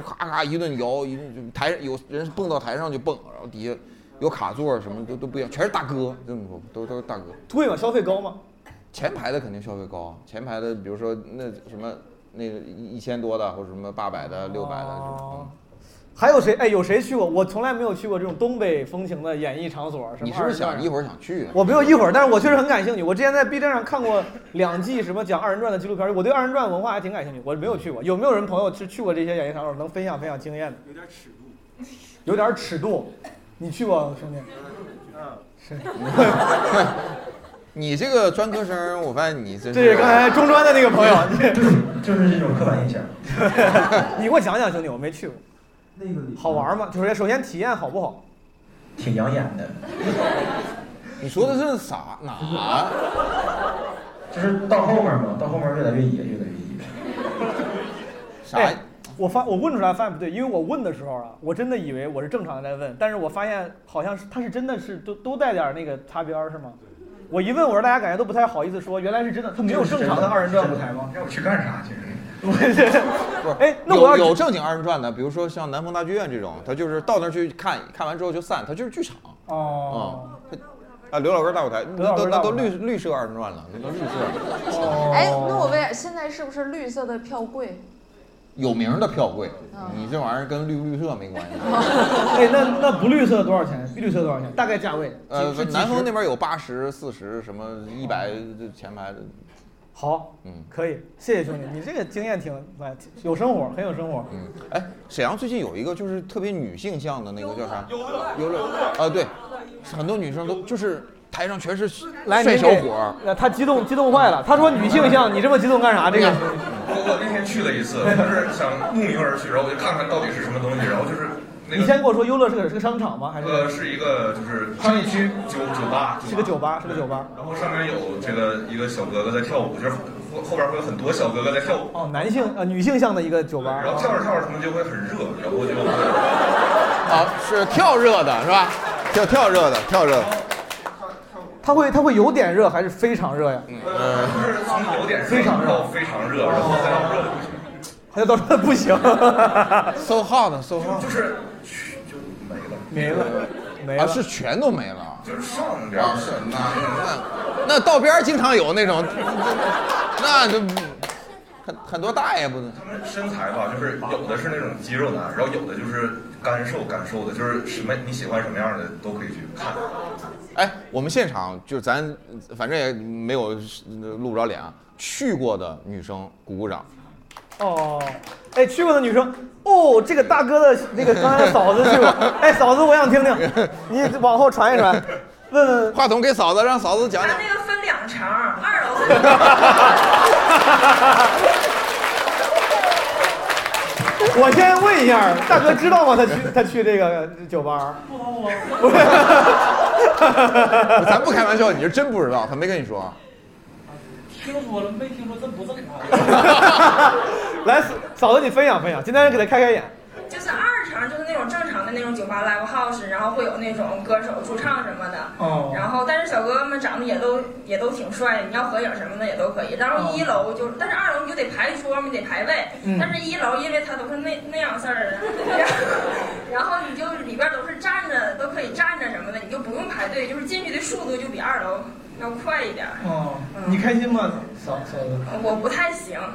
咔咔一顿摇，一顿就台有人蹦到台上就蹦，然后底下有卡座什么都都不一样，全是大哥，这么说都都是大哥。退嘛？消费高吗？前排的肯定消费高，前排的比如说那什么那个一一千多的或者什么八百的、六百的，哦还有谁？哎，有谁去过？我从来没有去过这种东北风情的演艺场所。什么你是不是想一会儿想去啊？我没有一会儿，但是我确实很感兴趣。我之前在 B 站上看过两季什么讲二人转的纪录片，我对二人转文化还挺感兴趣。我没有去过，有没有人朋友是去过这些演艺场所，能分享分享经验的？有点尺度。有点尺度，你去过兄弟？嗯，是。你这个专科生，我发现你真这是刚才中专的那个朋友，就是这种刻板印象。你给我讲讲，兄弟，我没去过。那个好玩吗？就是首先体验好不好？挺养眼的。你说的是啥哪？就是到后面嘛，到后面越来越野，越来越野。啥？哎我发我问出来发现不对，因为我问的时候啊，我真的以为我是正常的在问，但是我发现好像是他是真的是都都带点那个擦边儿是吗？我一问，我说大家感觉都不太好意思说，原来是真的，他没有正常的二人转舞台吗？让 我去干啥？其实。不是，哎，那我要有有正经二人转的，比如说像南方大剧院这种，他就是到那儿去看，看完之后就散，他就是剧场。哦。嗯，啊，刘老根大舞台，那都那都绿绿色二人转了，那都绿色。哎，那我问，现在是不是绿色的票贵？有名的票贵，嗯你这玩意儿跟绿不绿色没关系。哎，那那不绿色多少钱？绿色多少钱？大概价位？呃南方那边有八十、四十，什么一百前排的。好，嗯，可以，谢谢兄弟，你这个经验挺哎有生活，很有生活。嗯，哎，沈阳最近有一个就是特别女性向的那个叫啥？游乐。啊，对，很多女生都就是台上全是来，帅小伙儿。呃他激动激动坏了，他说女性向，你这么激动干啥？这个我我那天去了一次，就是想慕名而去，然后我就看看到底是什么东西，然后就是那个你先跟我说，优乐是个是个商场吗？还是呃是一个就是商业区酒酒吧，是个酒吧，是个酒吧。然后上面有这个一个小哥哥在跳舞，就是后后边会有很多小哥哥在跳舞，哦，男性呃女性向的一个酒吧。然后跳着跳着他们就会很热，然后就啊，是跳热的是吧？跳跳热的，跳热的。它会它会有点热还是非常热呀？呃就是从有点热非常热到非常热，然后再到热的 不行，还有到这不行 So hot, so hot，就是嘘就没了，没了，没啊，了。是全都没了。就是上边啊，是那那那道边经常有那种，那就很很多大爷不能。他们身材吧，就是有的是那种肌肉男，然后有的就是干瘦干瘦的，就是什么你喜欢什么样的都可以去看。哎，我们现场就咱反正也没有露不着脸啊，去过的女生鼓鼓掌。哦，哎，去过的女生，哦，这个大哥的那个刚才嫂子去过，哎，嫂子我想听听，你往后传一传，问问。话筒给嫂子，让嫂子讲讲。那个分两层，二楼和我先问一下，大哥知道吗？他去他去这个酒吧？不 咱不开玩笑，你是真不知道，他没跟你说。听说了，没听说，这不正常。来，嫂子你分享分享，今天给他开开眼。就是二层，就是那种正常的那种酒吧 live house，然后会有那种歌手驻唱什么的。哦然后，但是小哥哥们长得也都也都挺帅的，你要合影什么的也都可以。然后一楼就，但是二楼你就得排桌嘛，你得排位。嗯但是一楼因为它都是那那样式儿的，然后你就里边都是站着，都可以站着什么的，你就不用排队，就是进去的速度就比二楼要快一点儿。哦，你开心吗，嫂嫂子？我不太行。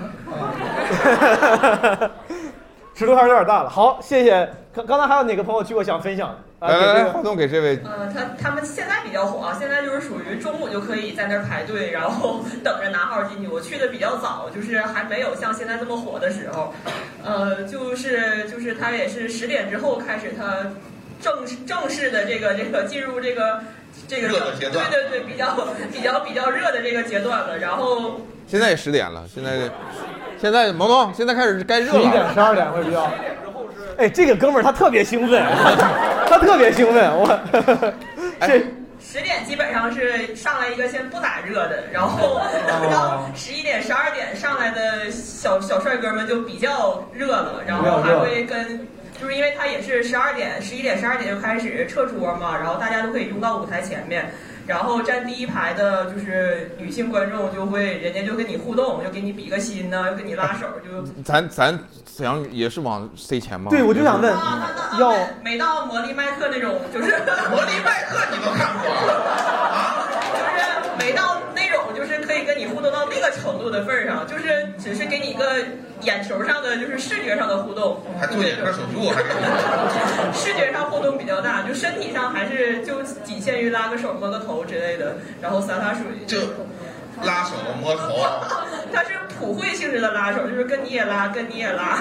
尺度还是有点大了。好，谢谢。刚刚才还有哪个朋友去过想分享？啊，来来来，给这个话筒给这位。呃，他他们现在比较火啊，现在就是属于中午就可以在那儿排队，然后 等着拿号进去。我去的比较早，就是还没有像现在这么火的时候，呃，就是就是他也是十点之后开始他正式正式的这个这个进入这个这个热的阶段对对对，比较比较比较热的这个阶段了。然后现在也十点了，现在现在萌萌，现在开始该热了。十一点、十二点会比较。哎，这个哥们儿他特别兴奋，他特别兴奋，我 这十点基本上是上来一个先不咋热的，然后哦 到十一点、十二点上来的小小帅哥们就比较热了，然后还会跟。就是因为他也是十二点、十一点、十二点就开始撤桌嘛，然后大家都可以拥到舞台前面，然后站第一排的就是女性观众就会，人家就跟你互动，就给你比个心呐、又跟你拉手，就咱咱沈阳也是往 C 前吗？对，我就想问，要没到魔力麦克那种，就是 魔力麦克你都看过啊，就是没到那种就是可以跟你互动到那个程度的份儿上，就是只是给你一个眼球上的就是视觉上的互动，还做眼科手术，还 视觉上互动比较大，就身体上还是就仅限于拉个手、摸个头之类的，然后洒洒水。就拉手摸头，它是普惠性质的拉手，就是跟你也拉，跟你也拉，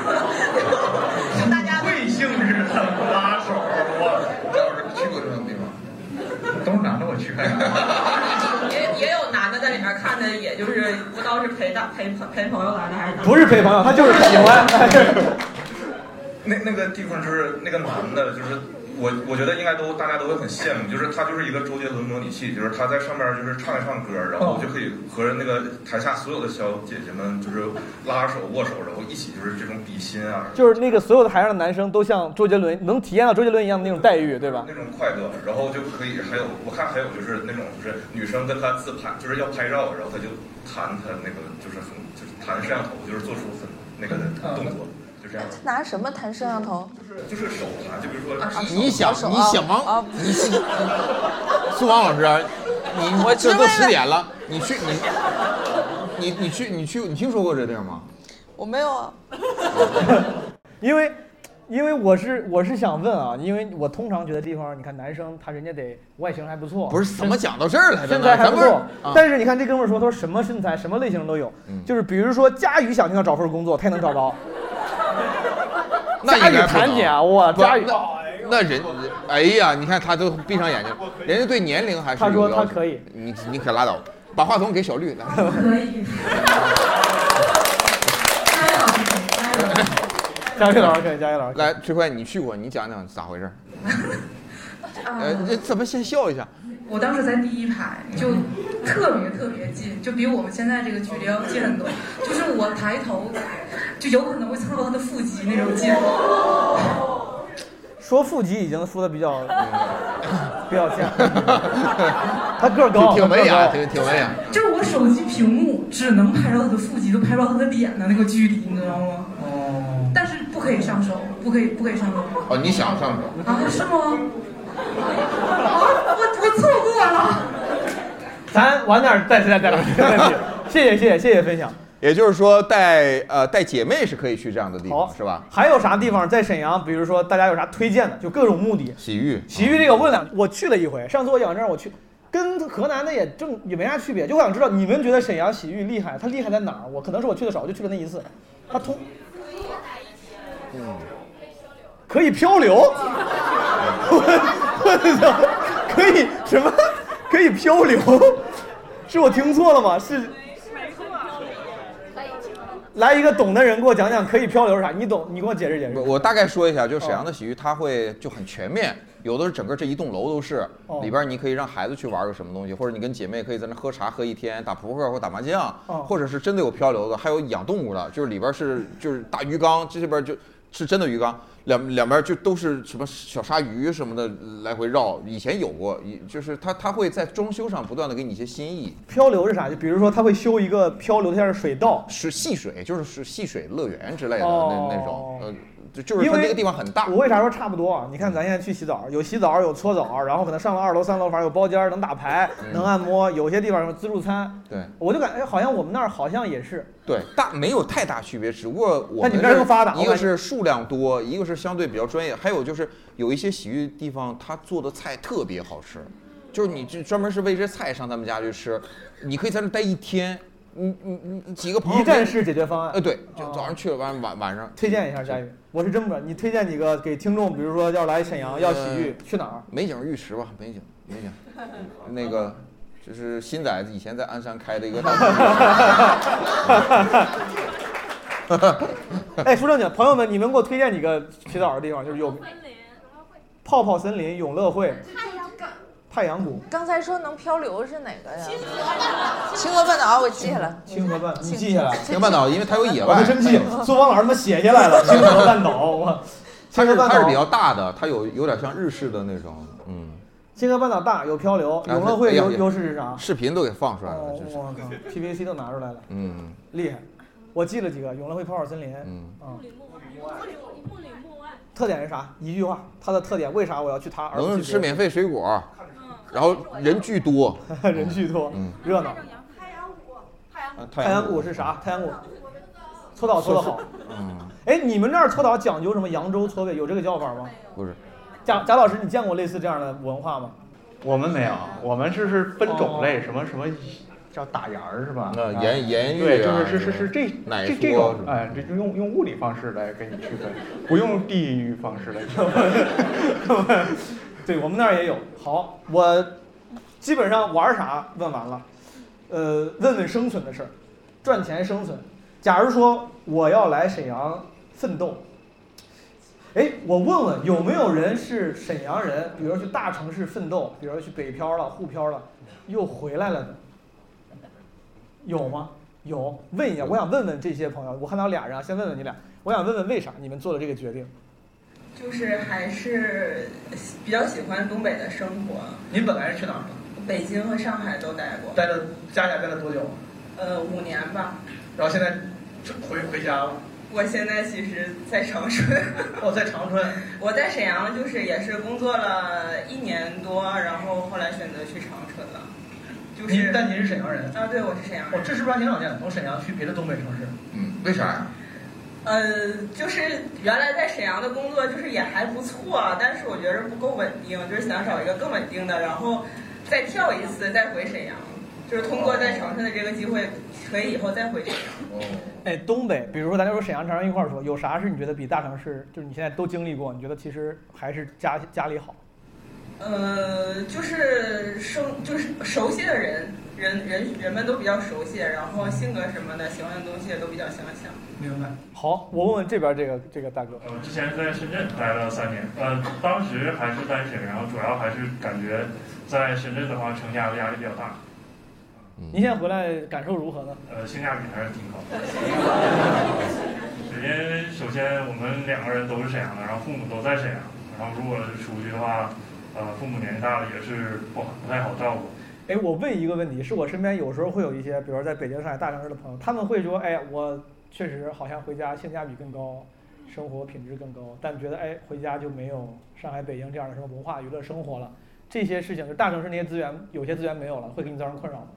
大家会性质的拉手，我要是去过这种地方，都是男的，我去看。在里面看的，也就是不知道是陪大陪陪朋友来的还是不是陪朋友，他就是喜欢。那那个地方就是那个男的，就是我我觉得应该都大家都会很羡慕，就是他就是一个周杰伦模拟器，就是他在上面就是唱一唱歌，然后就可以和那个台下所有的小姐姐们就是拉手握手，然后一起就是这种比心啊，就是那个所有的台上的男生都像周杰伦，能体验到周杰伦一样的那种待遇，对吧？那种快乐，然后就可以还有我看还有就是那种就是女生跟他自拍，就是要拍照，然后他就弹他那个就是很就是弹摄像头，就是做出很那个的动作，就这样。拿什么弹摄像头？就是手弹，就比如说你想你想啊王，你是苏王老师，你我这都十点了，你去你你你去你去你听说过这地儿吗？我没有啊，因为，因为我是我是想问啊，因为我通常觉得地方，你看男生他人家得外形还不错，不是怎么讲到这儿来的身材还不错啊。但是你看这哥们儿说，他说什么身材什么类型都有，嗯就是比如说佳宇想听他找份工作，他也能找着。那佳宇应该不能谭姐啊，哇，不佳宇，那那人，哎呀，你看他都闭上眼睛，人家对年龄还是他说有要求他可以，你你可拉倒，把话筒给小绿来。可以。佳宇老师可以，佳宇老师来，崔慧，你去过，你讲讲咋回事？啊呃，这怎么先笑一下？我当时在第一排，就特别特别近，就比我们现在这个距离要近很多。就是我抬头，就有可能会蹭到他的腹肌那种近。说腹肌已经说的比较比较像，他个儿高，挺文雅，挺挺文雅。就是我手机屏幕只能拍到他的腹肌，都拍不到他的脸的那个距离，你知道吗？哦。但是不可以上手，不可以不可以上手。哦，你想上手？啊？是吗？啊，我我错过了。咱晚点儿再再再聊这个问题。谢谢谢谢谢谢分享。也就是说带呃带姐妹是可以去这样的地方，是吧？还有啥地方在沈阳？比如说大家有啥推荐的？就各种目的。洗浴，洗浴这个问两，我去了一回。上次我养证我去，跟河南的也正也没啥区别。就我想知道你们觉得沈阳洗浴厉害，它厉害在哪儿？我可能是我去的少，我就去了那一次。它通嗯，可以漂流，可以什么？可以漂流？是我听错了吗？是来一个懂的人给我讲讲可以漂流是啥？你懂？你给我解释解释。我我大概说一下，就沈阳的洗浴，它会就很全面，有的是整个这一栋楼都是，哦里边你可以让孩子去玩个什么东西，或者你跟姐妹可以在那喝茶喝一天，打扑克或打麻将，哦或者是真的有漂流的，还有养动物的，就是里边是就是大鱼缸，这边就是真的鱼缸，两两边就都是什么小鲨鱼什么的来回绕。以前有过，以就是它它会在装修上不断的给你一些新意。漂流是啥？就比如说他会修一个漂流像是水道，是戏水，就是是戏水乐园之类的、哦那那种，呃，就就是因为它那个地方很大。我为啥说差不多啊？你看咱现在去洗澡，有洗澡，有搓澡，然后可能上了二楼、三楼房有包间儿，能打牌，嗯能按摩，有些地方有自助餐。对我就感觉哎好像我们那儿好像也是。对，大没有太大区别，只不过我们那你们这儿更发达一个是数量多，一个是相对比较专业，还有就是有一些洗浴地方，他做的菜特别好吃，就是你就专门是为这菜上他们家去吃，你可以在那待一天，你你你几个朋友一站式解决方案。呃，对，就早上去了，晚晚晚上推荐一下佳宇，我是真不知道，你推荐几个给听众，比如说要来沈阳要洗浴，去哪儿？美景浴池吧，美景美景，那个就是新仔以前在鞍山开的一个大 哎，说正经，朋友们，你们给我推荐几个洗澡的地方，就是有泡泡森林、永乐会、太阳谷、刚才说能漂流是哪个呀？清河半岛，我记下来。清河半，你记下来。清河半岛，因为它有野外，我还真记，苏芳老师他妈写下来了。清河半岛，我。它清河半岛是它是比较大的，它有有点像日式的那种，嗯。清河半岛大，有漂流，永乐会优优势是啥？视频都给放出来了，哦这是。我靠，PVC 都拿出来了，嗯厉害。我记了几个，永乐会泡泡森林，嗯啊。特点是啥？一句话，它的特点为啥我要去它？能吃免费水果，然后人巨多，人巨多，嗯，热闹。啊太阳谷是啥？太阳谷，搓澡搓得好。嗯，哎，你们那儿搓澡讲究什么扬州搓背？有这个叫法吗？不是。贾贾老师，你见过类似这样的文化吗？我们没有，我们是是分种类，什么什么叫打盐儿是吧？呃啊盐盐浴对，啊就是是是是这这这种哎，这就用用物理方式来跟你区分，不用地域方式来区分。对我们那儿也有。好，我基本上玩啥问完了，呃，问问生存的事儿，赚钱生存。假如说我要来沈阳奋斗，哎，我问问有没有人是沈阳人，比如说去大城市奋斗，比如说去北漂了、沪漂了，又回来了的，有吗？有，问一下，我想问问这些朋友，我看到俩人啊，先问问你俩，我想问问为啥你们做了这个决定？就是还是比较喜欢东北的生活。您本来是去哪儿的？北京和上海都待过。待了加起来待了多久？呃，五年吧。然后现在回回家了。我现在其实在长春。哦，在长春。我在沈阳就是也是工作了一年多，然后后来选择去长春了。就是您但您是沈阳人啊？对，我是沈阳人。哦，这是不是还挺少见的？从沈阳去别的东北城市？嗯，为啥呀？呃，就是原来在沈阳的工作就是也还不错，但是我觉得不够稳定，就是想找一个更稳定的，然后再跳一次再回沈阳，就是通过在长春的这个机会，可以以后再回沈阳。哦，哎，东北，比如说咱就说沈阳、长春一块儿说，有啥是你觉得比大城市，就是你现在都经历过，你觉得其实还是家家里好？呃，就是生就是熟悉的人，人人人们都比较熟悉，然后性格什么的，喜欢的东西也都比较相像。明白。好，我问问这边这个这个大哥。呃，之前在深圳待了三年，呃，当时还是单身，然后主要还是感觉在深圳的话成家的压力比较大。您现在回来感受如何呢？呃，性价比还是挺高的。首先，首先我们两个人都是沈阳的，然后父母都在沈阳，然后如果出去的话，呃，父母年纪大了也是不好不太好照顾。哎，我问一个问题，是我身边有时候会有一些，比如说在北京、上海大城市的朋友，他们会说，哎，我确实好像回家性价比更高，生活品质更高，但觉得哎回家就没有上海、北京这样的什么文化娱乐生活了。这些事情，就大城市那些资源，有些资源没有了，会给你造成困扰吗？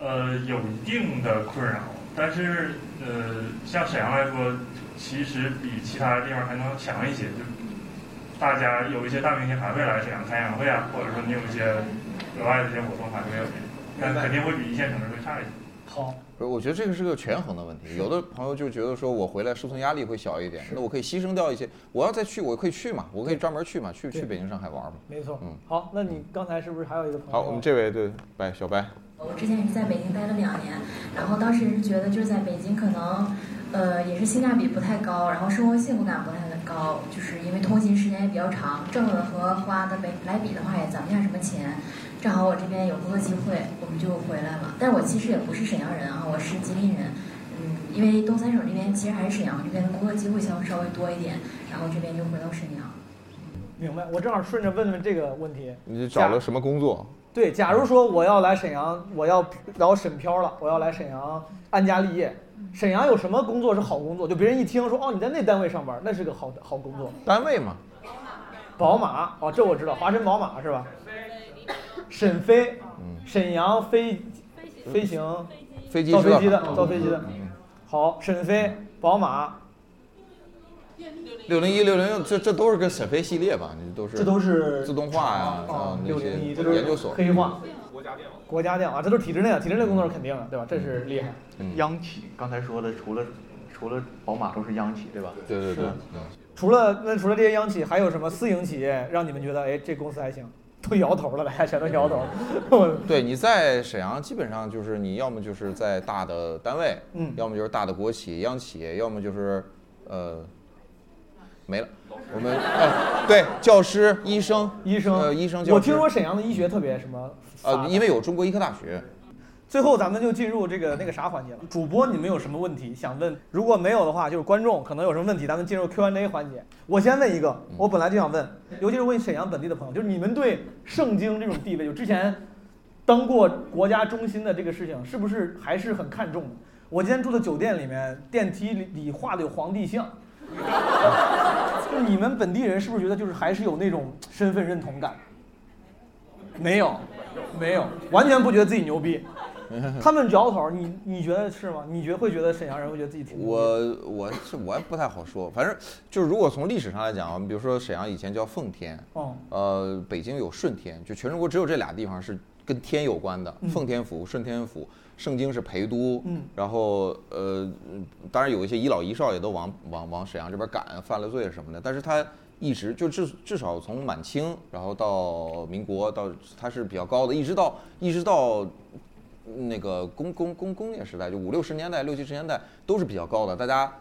呃，有一定的困扰，但是呃，像沈阳来说，其实比其他地方还能强一些。就大家有一些大明星还会来沈阳开演唱会啊，或者说你有一些额外的一些活动还没有，但肯定会比一线城市会差一些。好，不是，我觉得这个是个权衡的问题。有的朋友就觉得说我回来生存压力会小一点，那我可以牺牲掉一些。我要再去，我可以去嘛，我可以专门去嘛，去去北京、上海玩嘛。没错。嗯，好，那你刚才是不是还有一个朋友？好，我们这位对白小白，我之前也是在北京待了两年，然后当时是觉得就是在北京可能，呃，也是性价比不太高，然后生活幸福感不太高，就是因为通勤时间也比较长，挣的和花的来来比的话也攒不下什么钱。正好我这边有工作机会，我们就回来了。但是我其实也不是沈阳人啊，我是吉林人。嗯，因为东三省这边其实还是沈阳这边的工作机会相对稍微多一点，然后这边就回到沈阳。明白，我正好顺着问问这个问题。你找了什么工作？对，假如说我要来沈阳，我要然后沈漂了，我要来沈阳安家立业。沈阳有什么工作是好工作？就别人一听说哦你在那单位上班，那是个好好工作。单位嘛，宝马哦，这我知道，华晨宝马是吧？沈飞，沈阳飞飞行飞机造飞机的，造飞机的。好，沈飞，宝马，六零一、六零六，这这都是跟沈飞系列吧？你都是这都是自动化呀，哦啊，那六些零一，这都是研究所黑化。国家电网，国家电网这都是体制内的，体制内工作是肯定的，对吧？这是厉害。嗯央企刚才说的，除了除了宝马都是央企，对吧？对对对除了那除了这些央企，还有什么私营企业让你们觉得哎这公司还行？都摇头了，大家全都摇头。对，你在沈阳基本上就是你要么就是在大的单位，嗯要么就是大的国企、央企，要么就是呃没了。我们呃对教师、医生、医生呃医生、教师。我听说沈阳的医学特别什么呃，因为有中国医科大学。最后咱们就进入这个那个啥环节了。主播，你们有什么问题想问？如果没有的话，就是观众可能有什么问题，咱们进入 Q&A 环节。我先问一个，我本来就想问，尤其是问沈阳本地的朋友，就是你们对圣经这种地位，就之前当过国家中心的这个事情，是不是还是很看重的？我今天住的酒店里面，电梯里里画的有皇帝像，就你们本地人是不是觉得就是还是有那种身份认同感？没有，没有，完全不觉得自己牛逼。他们摇头，你你觉得是吗？你觉得会觉得沈阳人会觉得自己挺我我是我也不太好说，反正就是如果从历史上来讲啊，比如说沈阳以前叫奉天，哦呃，北京有顺天，就全中国只有这俩地方是跟天有关的，嗯奉天府、顺天府。盛京是陪都，嗯然后呃，当然有一些遗老遗少也都往往往沈阳这边赶，犯了罪什么的，但是他一直就至至少从满清，然后到民国，到他是比较高的，一直到一直到那个工工工工业时代，就五六十年代、六七十年代都是比较高的，大家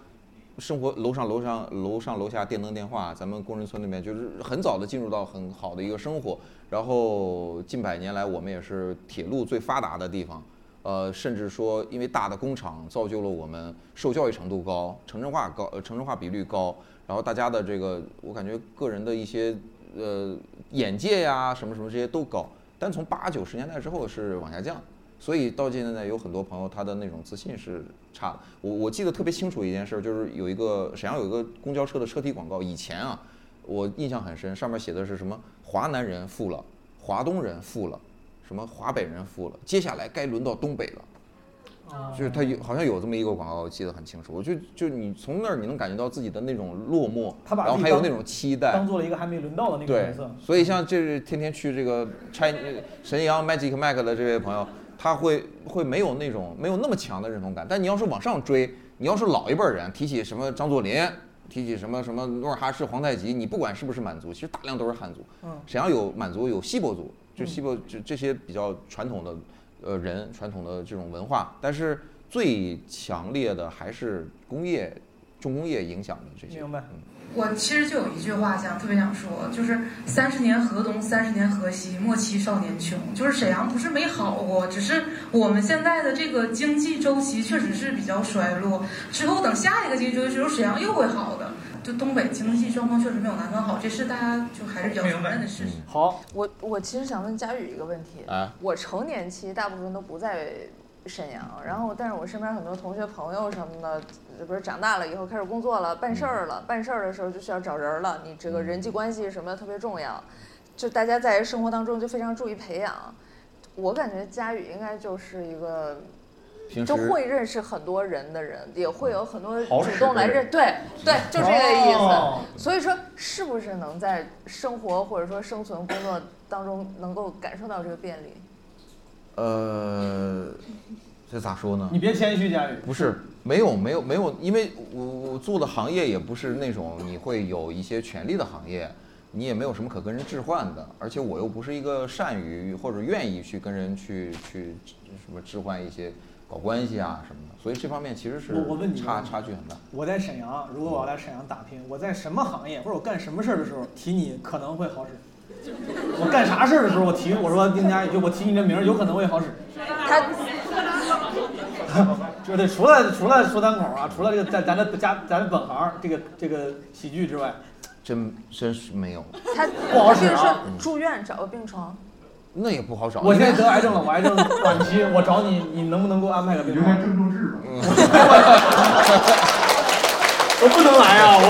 生活楼上楼上楼上楼下电灯电话，咱们工人村里面就是很早的进入到很好的一个生活，然后近百年来我们也是铁路最发达的地方。呃，甚至说，因为大的工厂造就了我们受教育程度高，城镇化高，城镇化比率高，然后大家的这个，我感觉个人的一些呃眼界呀，什么什么这些都高。但从八九十年代之后是往下降，所以到现在有很多朋友他的那种自信是差的。我我记得特别清楚一件事，就是有一个沈阳有一个公交车的车体广告，以前啊，我印象很深，上面写的是什么华南人富了，华东人富了。什么华北人富了，接下来该轮到东北了。啊就是他有好像有这么一个广告，我记得很清楚。我就就你从那儿你能感觉到自己的那种落寞，然后还有那种期待，当做了一个还没轮到的那个角色，，所以像这是天天去这个 China 神阳 Magic Mac 的这位朋友，他会会没有那种没有那么强的认同感。但你要是往上追，你要是老一辈儿人提起什么张作霖，提起什么什么努尔哈赤、皇太极，你不管是不是满族，其实大量都是汉族。嗯沈阳有满族，有锡伯族，就嗯锡伯这这些比较传统的呃人，传统的这种文化，但是最强烈的还是工业重工业影响的这些。明白。我其实就有一句话想特别想说，就是三十年河东，三十年河西，莫欺少年穷。就是沈阳不是没好过，只是我们现在的这个经济周期确实是比较衰落。之后等下一个经济周期时候，沈阳又会好的。就东北经济状况确实没有南方好，这是大家就还是比较承认的事实。好，我我其实想问佳宇一个问题，啊我成年期大部分都不在沈阳，然后但是我身边很多同学朋友什么的，不是长大了以后开始工作了，办事儿了，办事儿的时候就需要找人了，你这个人际关系什么的特别重要，就大家在生活当中就非常注意培养。我感觉佳宇应该就是一个。就会认识很多人的人，也会有很多主动来认，对对，就这个意思。哦所以说，是不是能在生活或者说生存工作当中能够感受到这个便利？呃，这咋说呢？你别谦虚，佳宇。不是，没有没有没有，因为我我做的行业也不是那种你会有一些权利的行业，你也没有什么可跟人置换的，而且我又不是一个善于或者愿意去跟人去去什么置换一些搞关系啊什么的，所以这方面其实是我我问你差差距很大。我在沈阳，如果我要来沈阳打拼，我在什么行业或者我干什么事儿的时候提你可能会好使。我干啥事儿的时候，我提我说丁佳宇，就我提你这名儿，有可能会好使。他 就对，除了除了说单口啊，除了这个在咱的家咱本行这个这个喜剧之外，真真是没有，他不好使啊住院找个病床，那也不好找。我现在得癌症了，我癌症晚期，我找你，你能不能给我安排个病床？郑重治吧。我不能来啊，我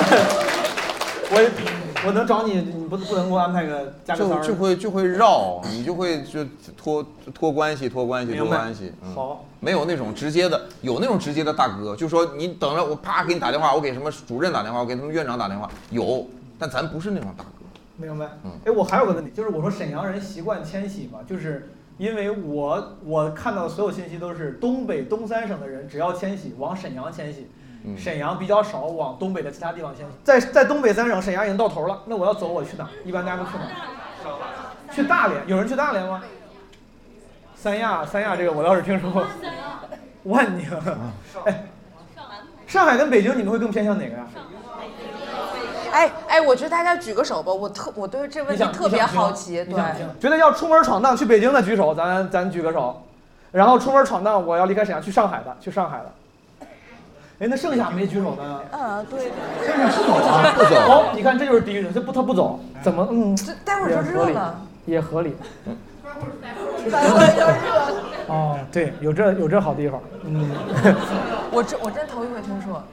我 我能找你，你不不能给我安排个加个就？就会就会绕，你就会就托托关系托关系托关系。嗯好，没有那种直接的，有那种直接的大哥，就说你等着我啪给你打电话，我给什么主任打电话，我给他们院长打电话，有，但咱不是那种大哥。明白嗯。哎，我还有个问题，就是我说沈阳人习惯迁徙嘛，就是因为我我看到的所有信息都是东北东三省的人只要迁徙往沈阳迁徙，嗯沈阳比较少往东北的其他地方迁徙。在在东北三省，沈阳已经到头了，那我要走我去哪？一般大家都去哪儿？去大连，有人去大连吗？三亚，三亚这个我倒是听说过。万宁，哎，上海跟北京你们会更偏向哪个呀？哎哎，我觉得大家举个手吧，我特我对这个问题特别好奇，对？觉得要出门闯荡去北京的举手，咱咱举个手。然后出门闯荡，我要离开沈阳去上海的，去上海的。哎，那剩下没举手的呢？嗯，对，剩下是走啊，不走哦，你看这就是第一人，这不他不走，怎么嗯？这待会儿就热了，也合理。待会儿就热。哦，对，有这有这好地方，嗯。我真我真头一回听说，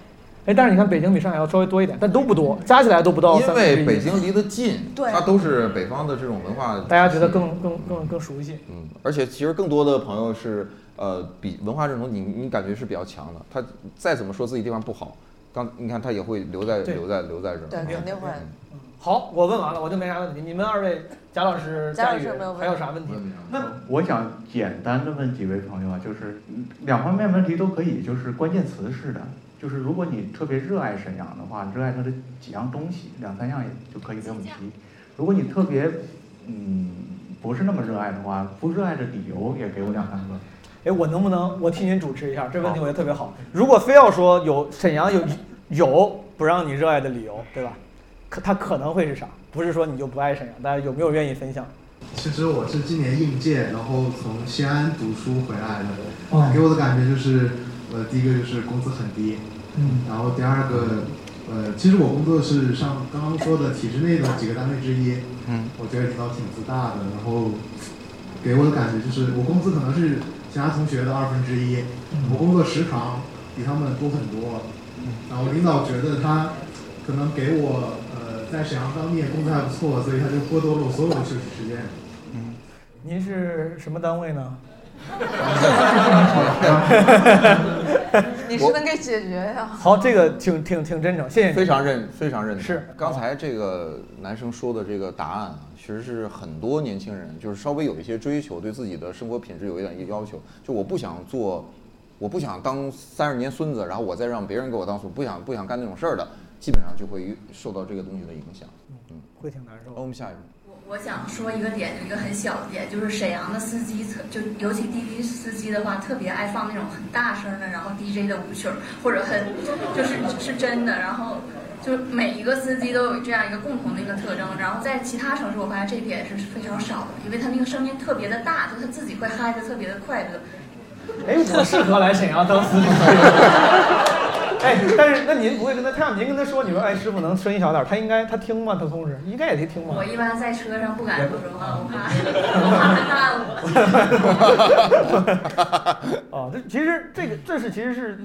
哎，但是你看北京比上海要稍微多一点，但都不多，加起来都不到因。为北京离得近，对它都是北方的这种文化，大家觉得更更更更熟悉。嗯，而且其实更多的朋友是呃比文化认同你你感觉是比较强的，他再怎么说自己地方不好，刚你看他也会留在留在留在这儿。对，肯定会。好，我问完了，我就没啥问题。你们二位，贾老师、贾佳宇还有啥问题？那我想简单的问几位朋友啊，就是嗯两方面问题都可以，就是关键词式的，就是如果你特别热爱沈阳的话，热爱它的几样东西，两三样也就可以给我们提。如果你特别嗯不是那么热爱的话，不热爱的理由也给我两三个。哎，我能不能我替您主持一下？这问题我觉得特别好。如果非要说有沈阳有有不让你热爱的理由，对吧？可他可能会是啥？不是说你就不爱沈阳，大家有没有愿意分享？其实我是今年应届，然后从西安读书回来的。哦给我的感觉就是，呃，第一个就是工资很低，嗯然后第二个，呃，其实我工作是上刚刚说的体制内的几个单位之一，嗯，我觉得领导挺自大的，然后给我的感觉就是我工资可能是其他同学的二分之一，我工作时长比他们多很多，然后领导觉得他可能给我呃在沈阳当地工作还不错，所以他就剥夺了我所有的休息时间。嗯您是什么单位呢？你是能给解决呀？好，这个挺挺挺真诚，谢谢你。非常认非常认同。是刚才这个男生说的这个答案啊，其实是很多年轻人就是稍微有一些追求，对自己的生活品质有一点要求，就我不想做，我不想当三十年孙子，然后我再让别人给我当孙，不想不想干那种事儿的，基本上就会受到这个东西的影响。嗯，会挺难受。我们下一个。我想说一个点，有一个很小的点，就是沈阳的司机特就尤其滴滴司机的话，特别爱放那种很大声的，然后 DJ 的舞曲，或者很就是是真的，然后就每一个司机都有这样一个共同的一个特征。然后在其他城市，我发现这一点是非常少的，因为他那个声音特别的大，就他自己会嗨的特别的快乐。哎，我适合来沈阳当司机。哎，但是那您不会跟他，他让您跟他说，你说哎，师傅能声音小点儿，他应该他听吗？他同时应该也得听吗？我一般在车上不敢说说话，我怕我怕他骂我。哦，这其实这个这是其实是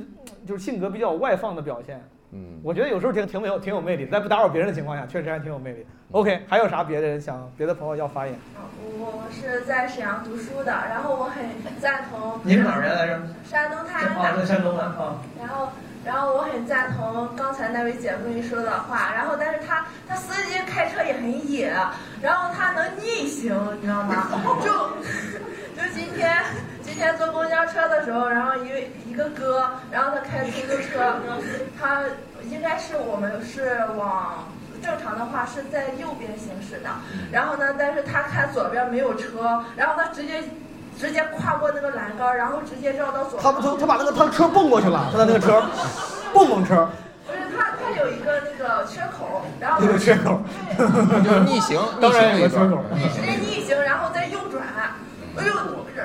就是性格比较外放的表现。嗯，我觉得有时候挺挺有挺有魅力，在不打扰别人的情况下，确实还挺有魅力。OK，还有啥别的人想别的朋友要发言？我是在沈阳读书的，然后我很赞同。你是哪儿人来着？山东泰安啊，在山东的啊。然后，然后我很赞同刚才那位姐妹说的话，然后但是他他司机开车也很野，然后他能逆行，你知道吗？就就今天今天坐公交车的时候，然后一位一个哥，然后他开出租车，他应该是我们是往。正常的话是在右边行驶的，然后呢，但是他看左边没有车，然后他直接直接跨过那个栏杆，然后直接绕到左。他不他他把那个他的车蹦过去了，他的那个车，蹦蹦车。不是他他有一个那个缺口，然后有缺口，就是逆行，当然有个缺口。直接逆行，然后再右转，哎呦，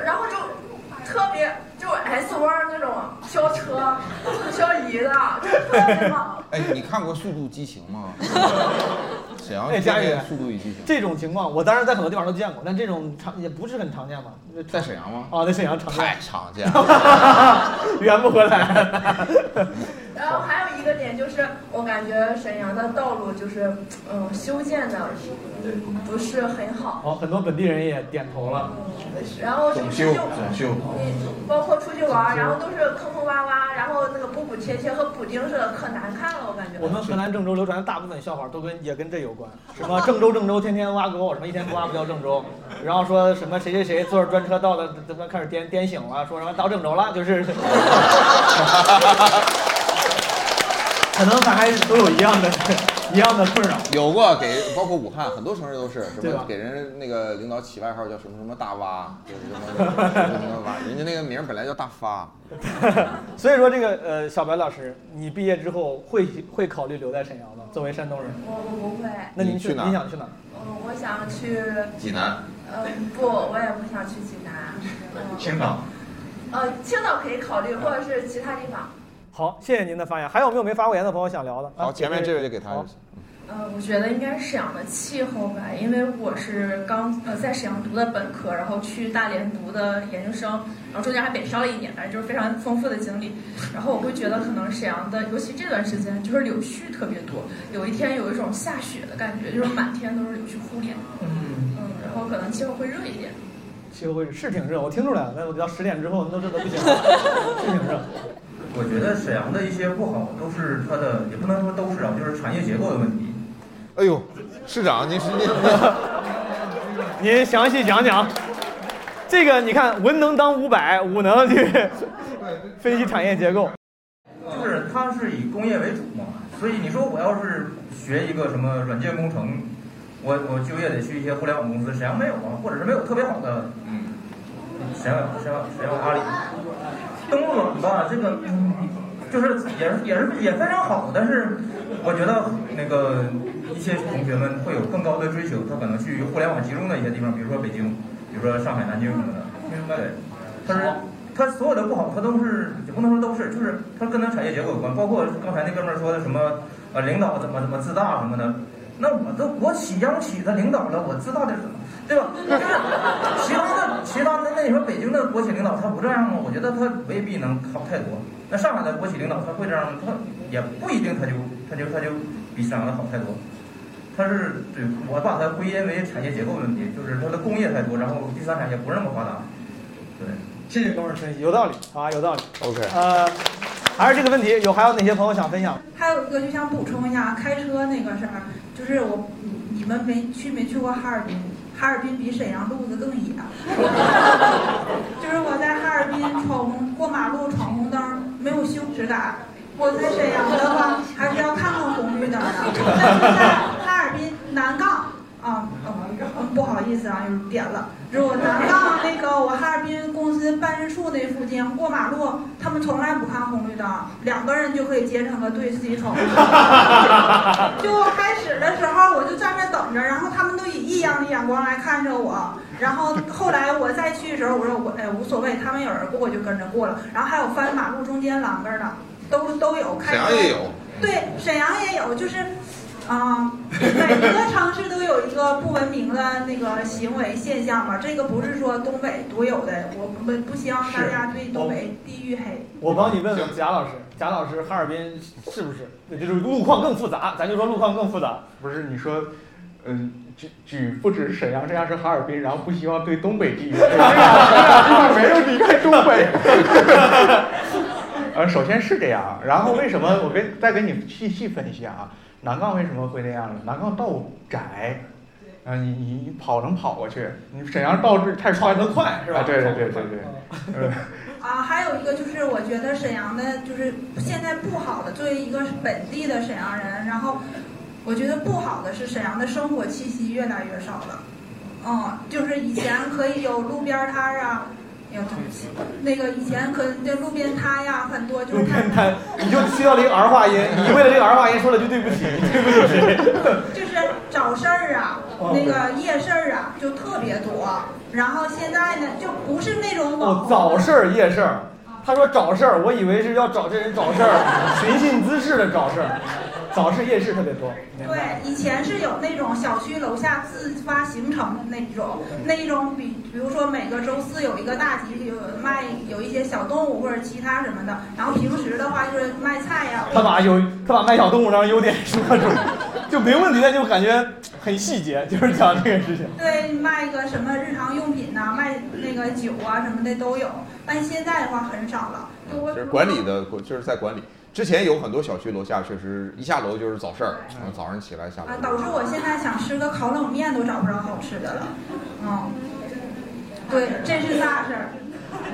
然后就特别就 S 弯那种飘车、漂移的，就特别好。哎，你看过《速度激情》吗？沈阳哎，佳宇，《速度与激情》这种情况，我当然在很多地方都见过，但这种常也不是很常见吧。在沈阳吗？啊，在沈阳常见。太常见了，圆不回来。然后还有一个点就是，我感觉沈阳的道路就是，嗯，修建的不是很好。好，很多本地人也点头了。然后总修总修。你包括出去玩，然后都是坑坑洼洼，然后那个补补贴贴和补丁似的，可难看了，我感觉。我们河南郑州流传的大部分笑话都跟也跟这有关，什么郑州郑州天天挖沟，什么一天不挖不叫郑州，然后说什么谁谁谁坐着专车到了，怎么开始颠颠醒了，说什么到郑州了，就是。可能咱还都有一样的 一样的困扰。有过给，包括武汉很多城市都是什对吧么给人那个领导起外号叫什么什么大蛙，就是什么 什么什么蛙，人家那个名儿本来叫大发。所以说这个呃，小白老师，你毕业之后会会考虑留在沈阳吗？作为山东人，我我不会。那您你去哪儿你想去哪儿？嗯，我想去。济南。嗯，不，我也不想去济南。嗯。青岛。呃，青岛可以考虑，或者是其他地方。好，谢谢您的发言。还有没有没发过言的朋友想聊的？好，啊前面这位就给他好。呃，我觉得应该是沈阳的气候吧，因为我是刚呃在沈阳读的本科，然后去大连读的研究生，然后中间还北漂了一年，反正就是非常丰富的经历。然后我会觉得可能沈阳的，尤其这段时间就是柳絮特别多，有一天有一种下雪的感觉，就是满天都是柳絮糊脸。嗯嗯，然后可能气候会热一点。气候会是挺热，我听出来了。但我到十点之后，那都热的不行了，是挺热。我觉得沈阳的一些不好都是它的，也不能说都是啊，就是产业结构的问题。哎呦，市长，您是您 您详细讲讲。这个你看，文能当五百，武能去 分析产业结构。就是它是以工业为主嘛，所以你说我要是学一个什么软件工程，我我就业得去一些互联网公司，沈阳没有啊，或者是没有特别好的，嗯，沈阳沈阳沈阳阿里，东软吧，这个嗯，就是也是也是也非常好，但是我觉得那个一些同学们会有更高的追求，他可能去互联网集中的一些地方，比如说北京，比如说上海、南京什么的，明白对，但是。他所有的不好，他都是也不能说都是，就是他跟他产业结构有关。包括刚才那哥们儿说的什么，呃，领导怎么怎么自大什么的，那我都国企央企的领导了，我自大的什么，对吧？就是其他的其他的那你说北京的国企领导他不这样吗？我觉得他未必能好太多。那上海的国企领导他会这样吗？他也不一定，他就他就他就比沈阳的好太多。他是对我把它归因为产业结构问题，就是它的工业太多，然后第三产业不是那么发达。对，谢谢哥们儿分析，有道理啊，有道理。OK，呃，还是这个问题，有还有哪些朋友想分享？还有一个就想补充一下开车那个事儿，就是我你们没去没去过哈尔滨？哈尔滨比沈阳路子更野，就是我在哈尔滨闯红过马路闯红灯没有羞耻感，我在沈阳的话还是要看看红绿灯的。但是在哈尔滨南岗啊，嗯不好意思啊，又点了。就是我南杠那个我哈尔滨公司办事处那附近过马路，他们从来不看红绿灯，两个人就可以结成个队自己闯。就开始的时候我就站那等着，然后他们都以异样的眼光来看着我。然后后来我再去的时候，我说我哎无所谓，他们有人过我就跟着过了。然后还有翻马路中间栏杆的，都都有。开沈阳也有。对，沈阳也有，就是。啊、每一个城市都有一个不文明的那个行为现象嘛，这个不是说东北独有的，我们不希望大家对东北地域黑。我帮你问问贾老师，贾老师，哈尔滨是不是？那就是路况更复杂，咱就说路况更复杂。不是你说，嗯，举举不止沈阳，这样是哈尔滨，然后不希望对东北地域，这俩这俩地方没有离开东北。呃，首先是这样，然后为什么我跟再给你细细分析啊？南杠为什么会那样呢？南杠道窄，啊，你你你跑能跑过去，你沈阳道是太宽得快是吧？啊，对对对对对，嗯。啊，还有一个就是，我觉得沈阳的，就是现在不好的，作为一个本地的沈阳人，然后我觉得不好的是沈阳的生活气息越来越少了。嗯，就是以前可以有路边摊儿啊，哎呦对不起，那个以前可这路边摊呀很多，就是路边摊，你就需要这个儿化音，你为了这个儿化音说了句对不起，对不起谁？就是找事儿啊，那个夜市儿啊，就特别多。然后现在呢，就不是那种网哦，早市儿、夜市儿。他说找事儿，我以为是要找这人找事儿，寻衅滋事的找事儿。早市夜市特别多。对，以前是有那种小区楼下自发形成的那种，那一种比比如说每个周四有一个大集，有卖有一些小动物或者其他什么的，然后平时的话就是卖菜呀。他把有他把卖小动物当优点说出来，就没问题，但就感觉很细节，就是讲这个事情。对，卖个什么日常用品呐、卖那个酒啊什么的都有，但现在的话很少了。我就是管理的，就是在管理。之前有很多小区楼下确实一下楼就是早市儿，然后早上起来下楼。啊，导致我现在想吃个烤冷面都找不着好吃的了。嗯，对，这是大事儿。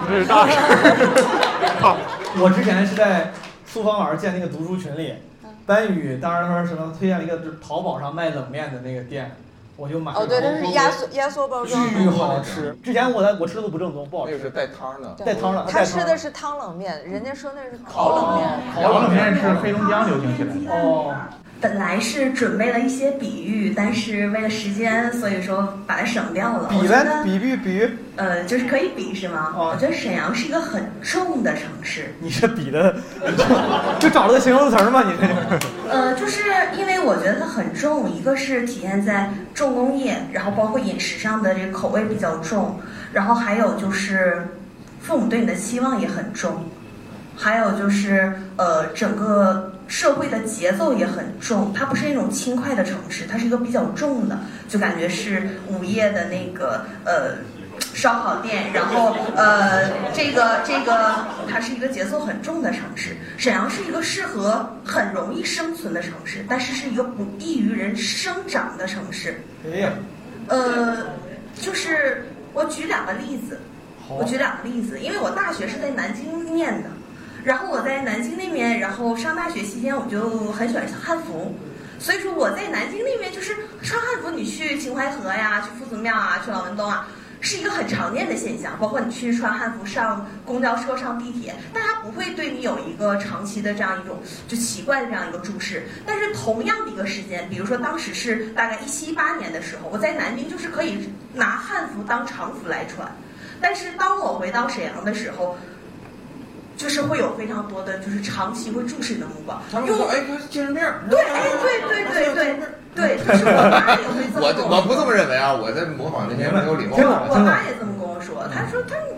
这是大事儿。我之前是在苏芳老师建那个读书群里，班宇当时说什么推荐了一个就是淘宝上卖冷面的那个店，我就买了。哦，对，它是压缩压缩包装。巨好吃。之前我在我吃的都不正宗，不好吃。那个是带汤的。带汤的。他吃的是汤冷面，人家说那是烤冷面。烤冷面是黑龙江流行起来的。哦。本来是准备了一些比喻，但是为了时间，所以说把它省掉了。比呗，比喻比喻。呃，就是可以比是吗？哦、我觉得沈阳是一个很重的城市。你这比的，就找了个形容词吗？你这就。呃，就是因为我觉得它很重，一个是体现在重工业，然后包括饮食上的这个口味比较重，然后还有就是父母对你的期望也很重，还有就是呃整个。社会的节奏也很重，它不是那种轻快的城市，它是一个比较重的，就感觉是午夜的那个呃烧烤店，然后呃 这个这个它是一个节奏很重的城市。沈阳是一个适合很容易生存的城市，但是是一个不易于人生长的城市。哎呀，呃，就是我举两个例子，我举两个例子，因为我大学是在南京念的。然后我在南京那边，然后上大学期间，我就很喜欢汉服，所以说我在南京那边就是穿汉服，你去秦淮河呀，去夫子庙啊，去老门东啊，是一个很常见的现象。包括你去穿汉服上公交车、上地铁，大家不会对你有一个长期的这样一种就奇怪的这样一个注视。但是同样的一个时间，比如说当时是大概一七一八年的时候，我在南京就是可以拿汉服当常服来穿，但是当我回到沈阳的时候。就是会有非常多的，就是长期会注视你的目光。他们说：“哎，他精神病。”对，哎，对对对对对，就是 我妈也会这么我我不这么认为啊，我在模仿那些没有礼貌。我妈也这么跟我说，她说：“她干嘛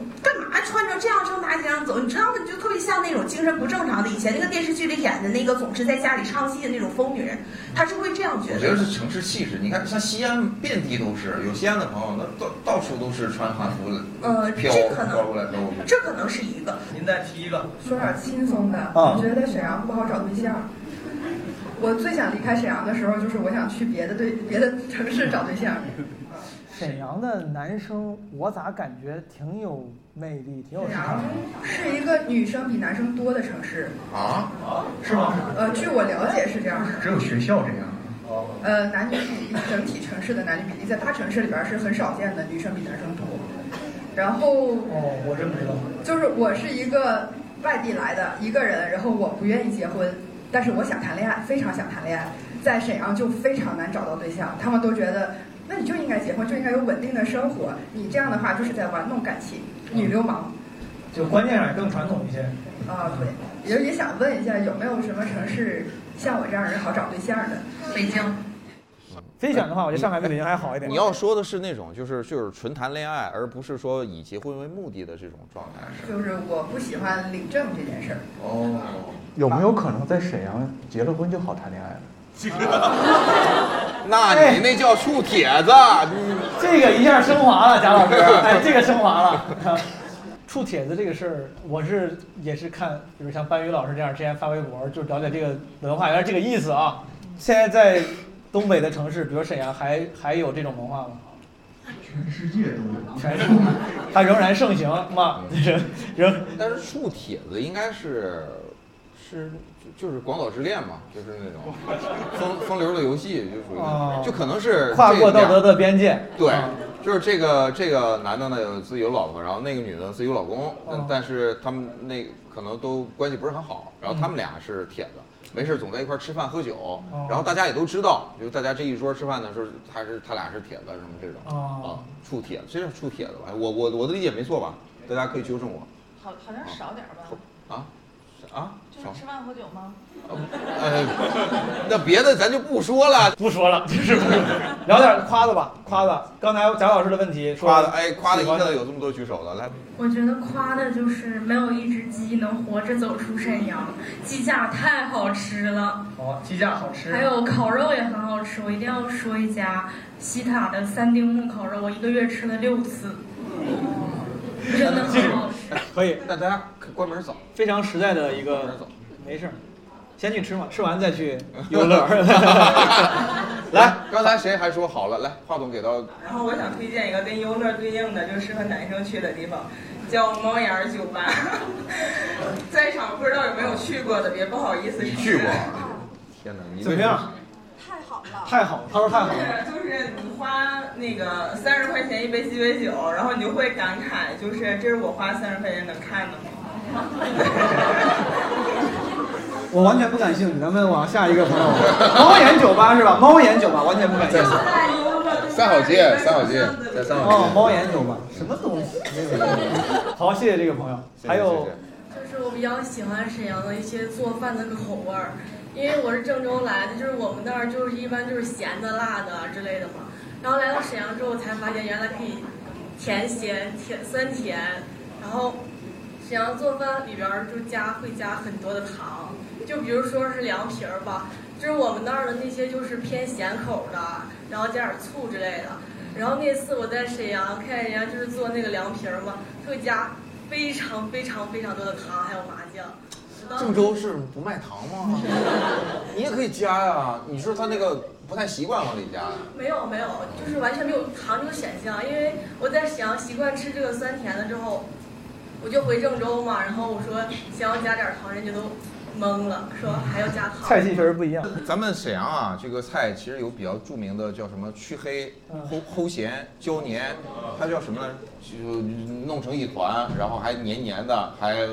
穿成这样上大街上走，你知道吗？就特别像那种精神不正常的。以前那个电视剧里演的那个总是在家里唱戏的那种疯女人，她是会这样觉得。我觉得是城市气质。你看，像西安遍地都是，有西安的朋友，那到到处都是穿汉服的，呃，飘这可能飘过来飘过去。这可能是一个。您再提一个，说点轻松的。我觉得在沈阳不好找对象。我最想离开沈阳的时候，就是我想去别的对别的城市找对象。沈阳的男生，我咋感觉挺有魅力，挺有沈阳是一个女生比男生多的城市啊？是吗？呃，据我了解是这样的。只有学校这样。呃，男女比例，整体城市的男女比例，在大城市里边是很少见的，女生比男生多。然后哦，我真不知道。就是我是一个外地来的一个人，然后我不愿意结婚，但是我想谈恋爱，非常想谈恋爱，在沈阳就非常难找到对象，他们都觉得。那你就应该结婚，就应该有稳定的生活。你这样的话就是在玩弄感情，女流氓。就观念上更传统一些。啊，对。也也想问一下，有没有什么城市像我这样人好找对象的？北京。非选的话，我觉得上海比北京还好一点。你要说的是那种，就是就是纯谈恋爱，而不是说以结婚为目的的这种状态。就是我不喜欢领证这件事儿。哦。有没有可能在沈阳结了婚就好谈恋爱了？那你那叫处帖子，这个一下升华了，贾老师，哎，这个升华了。处帖子这个事儿，我是也是看，比如像班宇老师这样，之前发微博就了解这个文化，原来这个意思啊。现在在东北的城市，比如沈阳，还还有这种文化吗？全世界都有，全世界，它仍然盛行嘛？仍 仍。但是触帖子应该是是。就是广岛之恋嘛，就是那种 风风流的游戏，就属于，就可能是跨过道德的边界。对，就是这个这个男的呢有自己有老婆，然后那个女的自己有老公，但是他们那可能都关系不是很好，然后他们俩是铁子，没事总在一块吃饭喝酒，然后大家也都知道，就是大家这一桌吃饭的时候，他是他俩是铁子什么这种啊，处铁子，这是处铁子吧？我我我的理解没错吧？大家可以纠正我。好，好像少点吧。啊。啊，就是吃饭喝酒吗？呃，那别的咱就不说了，不说了，就是聊点夸的吧，夸的。刚才贾老师的问题，夸的，哎，夸的一下子有这么多举手的，来。我觉得夸的就是没有一只鸡能活着走出沈阳，鸡架太好吃了。哦，鸡架好吃。还有烤肉也很好吃，我一定要说一家西塔的三丁目烤肉，我一个月吃了六次。真的很好吃，可以。那大家关门走，非常实在的一个。没事，先去吃嘛，吃完再去 游乐。来，刚才谁还说好了？来，话筒给到。然后我想推荐一个跟游乐对应的，就适合男生去的地方，叫猫眼酒吧。在场不知道有没有去过的，别不好意思。你去过？天哪，你怎么样？太好了，太好了，他说太好了。就是你花那个三十块钱一杯鸡尾酒，然后你就会感慨，就是这是我花三十块钱能看的吗？我完全不感兴趣，咱们往下一个朋友。猫眼酒吧是吧？猫眼酒吧完全不感兴趣。三好街，三好街，在三好街。哦，猫眼酒吧，什么东西？好，谢谢这个朋友。还有，就是我比较喜欢沈阳的一些做饭的口味儿。因为我是郑州来的，就是我们那儿就是一般就是咸的、辣的之类的嘛。然后来到沈阳之后，才发现原来可以甜咸甜酸甜。然后沈阳做饭里边就加会加很多的糖，就比如说是凉皮儿吧，就是我们那儿的那些就是偏咸口的，然后加点醋之类的。然后那次我在沈阳看人家就是做那个凉皮儿嘛，会加非常非常非常多的糖，还有麻酱。郑州是不卖糖吗？你也可以加呀。你说他那个不太习惯往里加。没有没有，就是完全没有糖这个选项。因为我在沈阳习惯吃这个酸甜的之后，我就回郑州嘛。然后我说想要加点糖，人家都懵了，说还要加糖。菜系确实不一样。咱们沈阳啊，这个菜其实有比较著名的，叫什么去黑、齁齁咸、焦黏，它叫什么？就弄成一团，然后还黏黏的，还。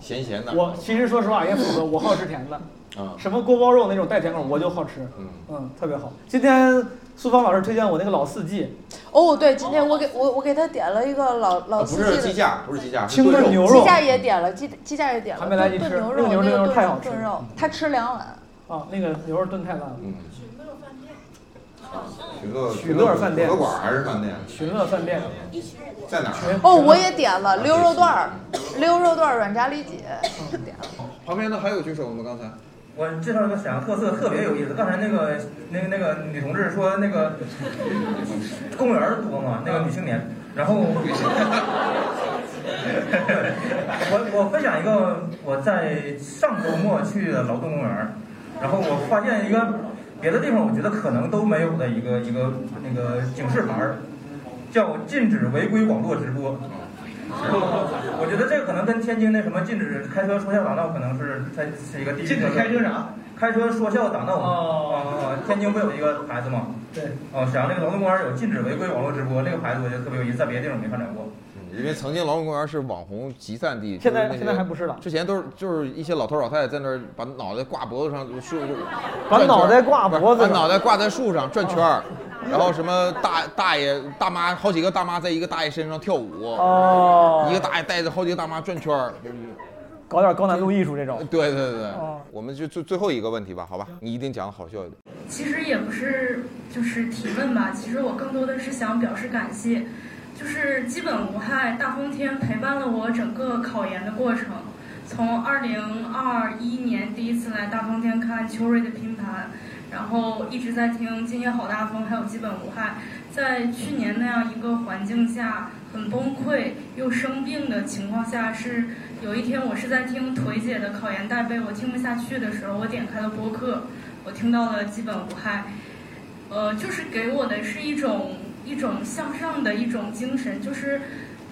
咸咸的，我其实说实话也符合，我好吃甜的，啊，什么锅包肉那种带甜口我就好吃，嗯。嗯，特别好。今天苏芳老师推荐我那个老四季，哦对，今天我给我我给他点了一个老老四季的，不是鸡架，不是鸡架，清炖牛肉，鸡架也点了，鸡鸡架也点了，还没来及吃，牛肉牛肉太好吃，炖肉，他吃两碗，啊，那个牛肉炖太烂了，嗯，没有饭店，许乐许乐饭店。火锅馆还是饭店？群乐饭店。在哪儿？哦，我也点了溜肉段儿，溜肉段儿软炸里脊，点了。旁边的还有举手吗？刚才？我介绍一个沈阳特色，特别有意思。刚才那个那个那个女同志说那个公园多嘛，那个女青年，然后我我分享一个我在上周末去的劳动公园，然后我发现一个别的地方我觉得可能都没有的一个一个那个警示牌，叫禁止违规网络直播。我觉得这个可能跟天津那什么禁止开车说笑打闹可能是它是一个地域禁止开车啥？开车说笑打闹。哦哦天津不有一个牌子吗？对。哦，沈阳那个劳动公园有禁止违规网络直播，那个牌子我觉得特别有意思，在别的地方没看着过。因为曾经劳动公园是网红集散地，现在现在还不是了之前都是就是一些老头老太太在那儿把脑袋挂脖子上树，把脑袋挂脖子把脑袋挂在树上转圈儿，然后什么大大爷大妈好几个大妈在一个大爷身上跳舞，哦一个大爷带着好几个大妈转圈儿，就是搞点高难度艺术这种。对对对，哦我们就最最后一个问题吧，好吧，你一定讲的好笑一点。其实也不是就是提问吧，其实我更多的是想表示感谢，就是基本无害大风天陪伴了我整个考研的过程，从二零二一年第一次来大风天看秋瑞的拼盘，然后一直在听今夜好大风，还有基本无害，在去年那样一个环境下很崩溃又生病的情况下，是有一天我是在听腿姐的考研带背，我听不下去的时候，我点开了播客，我听到了基本无害，呃，就是给我的是一种一种向上的一种精神，就是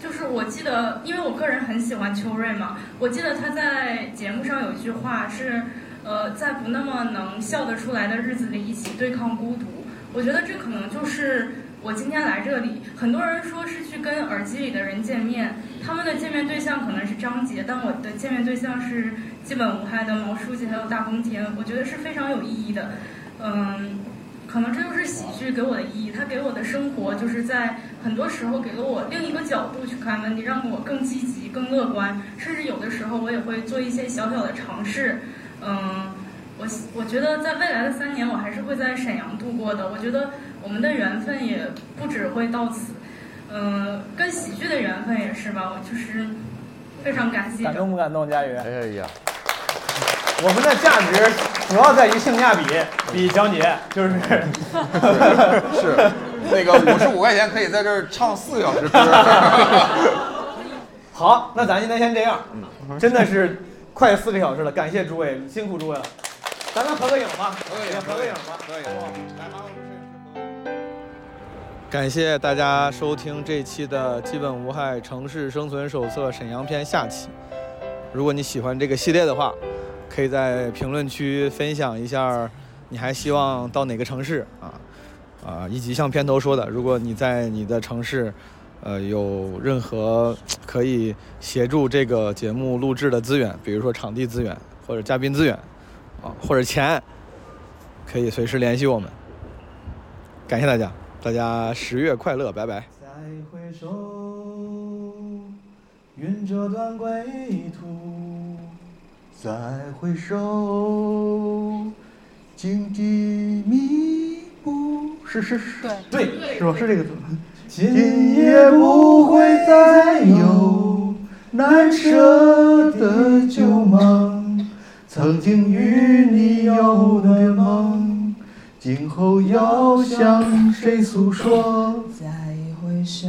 就是我记得，因为我个人很喜欢秋瑞嘛，我记得他在节目上有一句话是，呃，在不那么能笑得出来的日子里一起对抗孤独。我觉得这可能就是我今天来这里，很多人说是去跟耳机里的人见面，他们的见面对象可能是张杰，但我的见面对象是基本无害的毛书记还有大风天，我觉得是非常有意义的。嗯，可能这就是喜剧给我的意义，它给我的生活就是在很多时候给了我另一个角度去看问题，让我更积极、更乐观，甚至有的时候我也会做一些小小的尝试。嗯，我我觉得在未来的三年，我还是会在沈阳度过的。我觉得我们的缘分也不只会到此，嗯，跟喜剧的缘分也是吧。我就是非常感谢。感动不感动，佳宇？哎呀，我们的价值主要在于性价比，比江姐就是 是那个五十五块钱可以在这儿唱四个小时歌。好，那咱今天先这样，真的是快四个小时了，感谢诸位，辛苦诸位了，咱们合个影吧，合个影，合个影吧，可以，来马感谢大家收听这期的《基本无害城市生存手册》沈阳篇下期。如果你喜欢这个系列的话，可以在评论区分享一下，你还希望到哪个城市啊？啊，以及像片头说的，如果你在你的城市，呃，有任何可以协助这个节目录制的资源，比如说场地资源或者嘉宾资源，啊，或者钱，可以随时联系我们。感谢大家，大家十月快乐，拜拜。再回首，云遮断归途。再回首，荆棘密布。是是是，对，是吧？是这个字。今夜不会再有难舍的旧梦，曾经与你有的梦，今后要向谁诉说？再回首，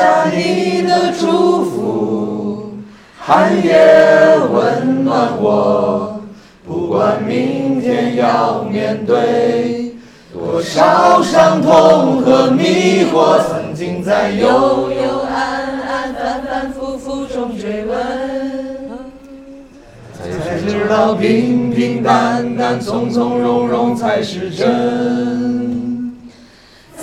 下你的祝福，寒夜温暖我。不管明天要面对多少伤痛和迷惑，曾经在幽幽暗暗、反反复复中追问，才知道平平淡淡、从从容容才是真。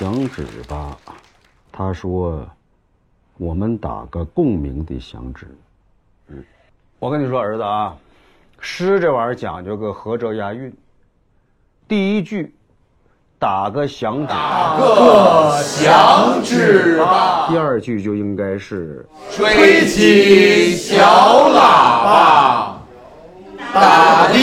响指吧，他说：“我们打个共鸣的响指。”嗯，我跟你说，儿子啊，诗这玩意儿讲究个合辙押韵。第一句打个响指，打个响指吧。第二句就应该是吹起小喇叭，打的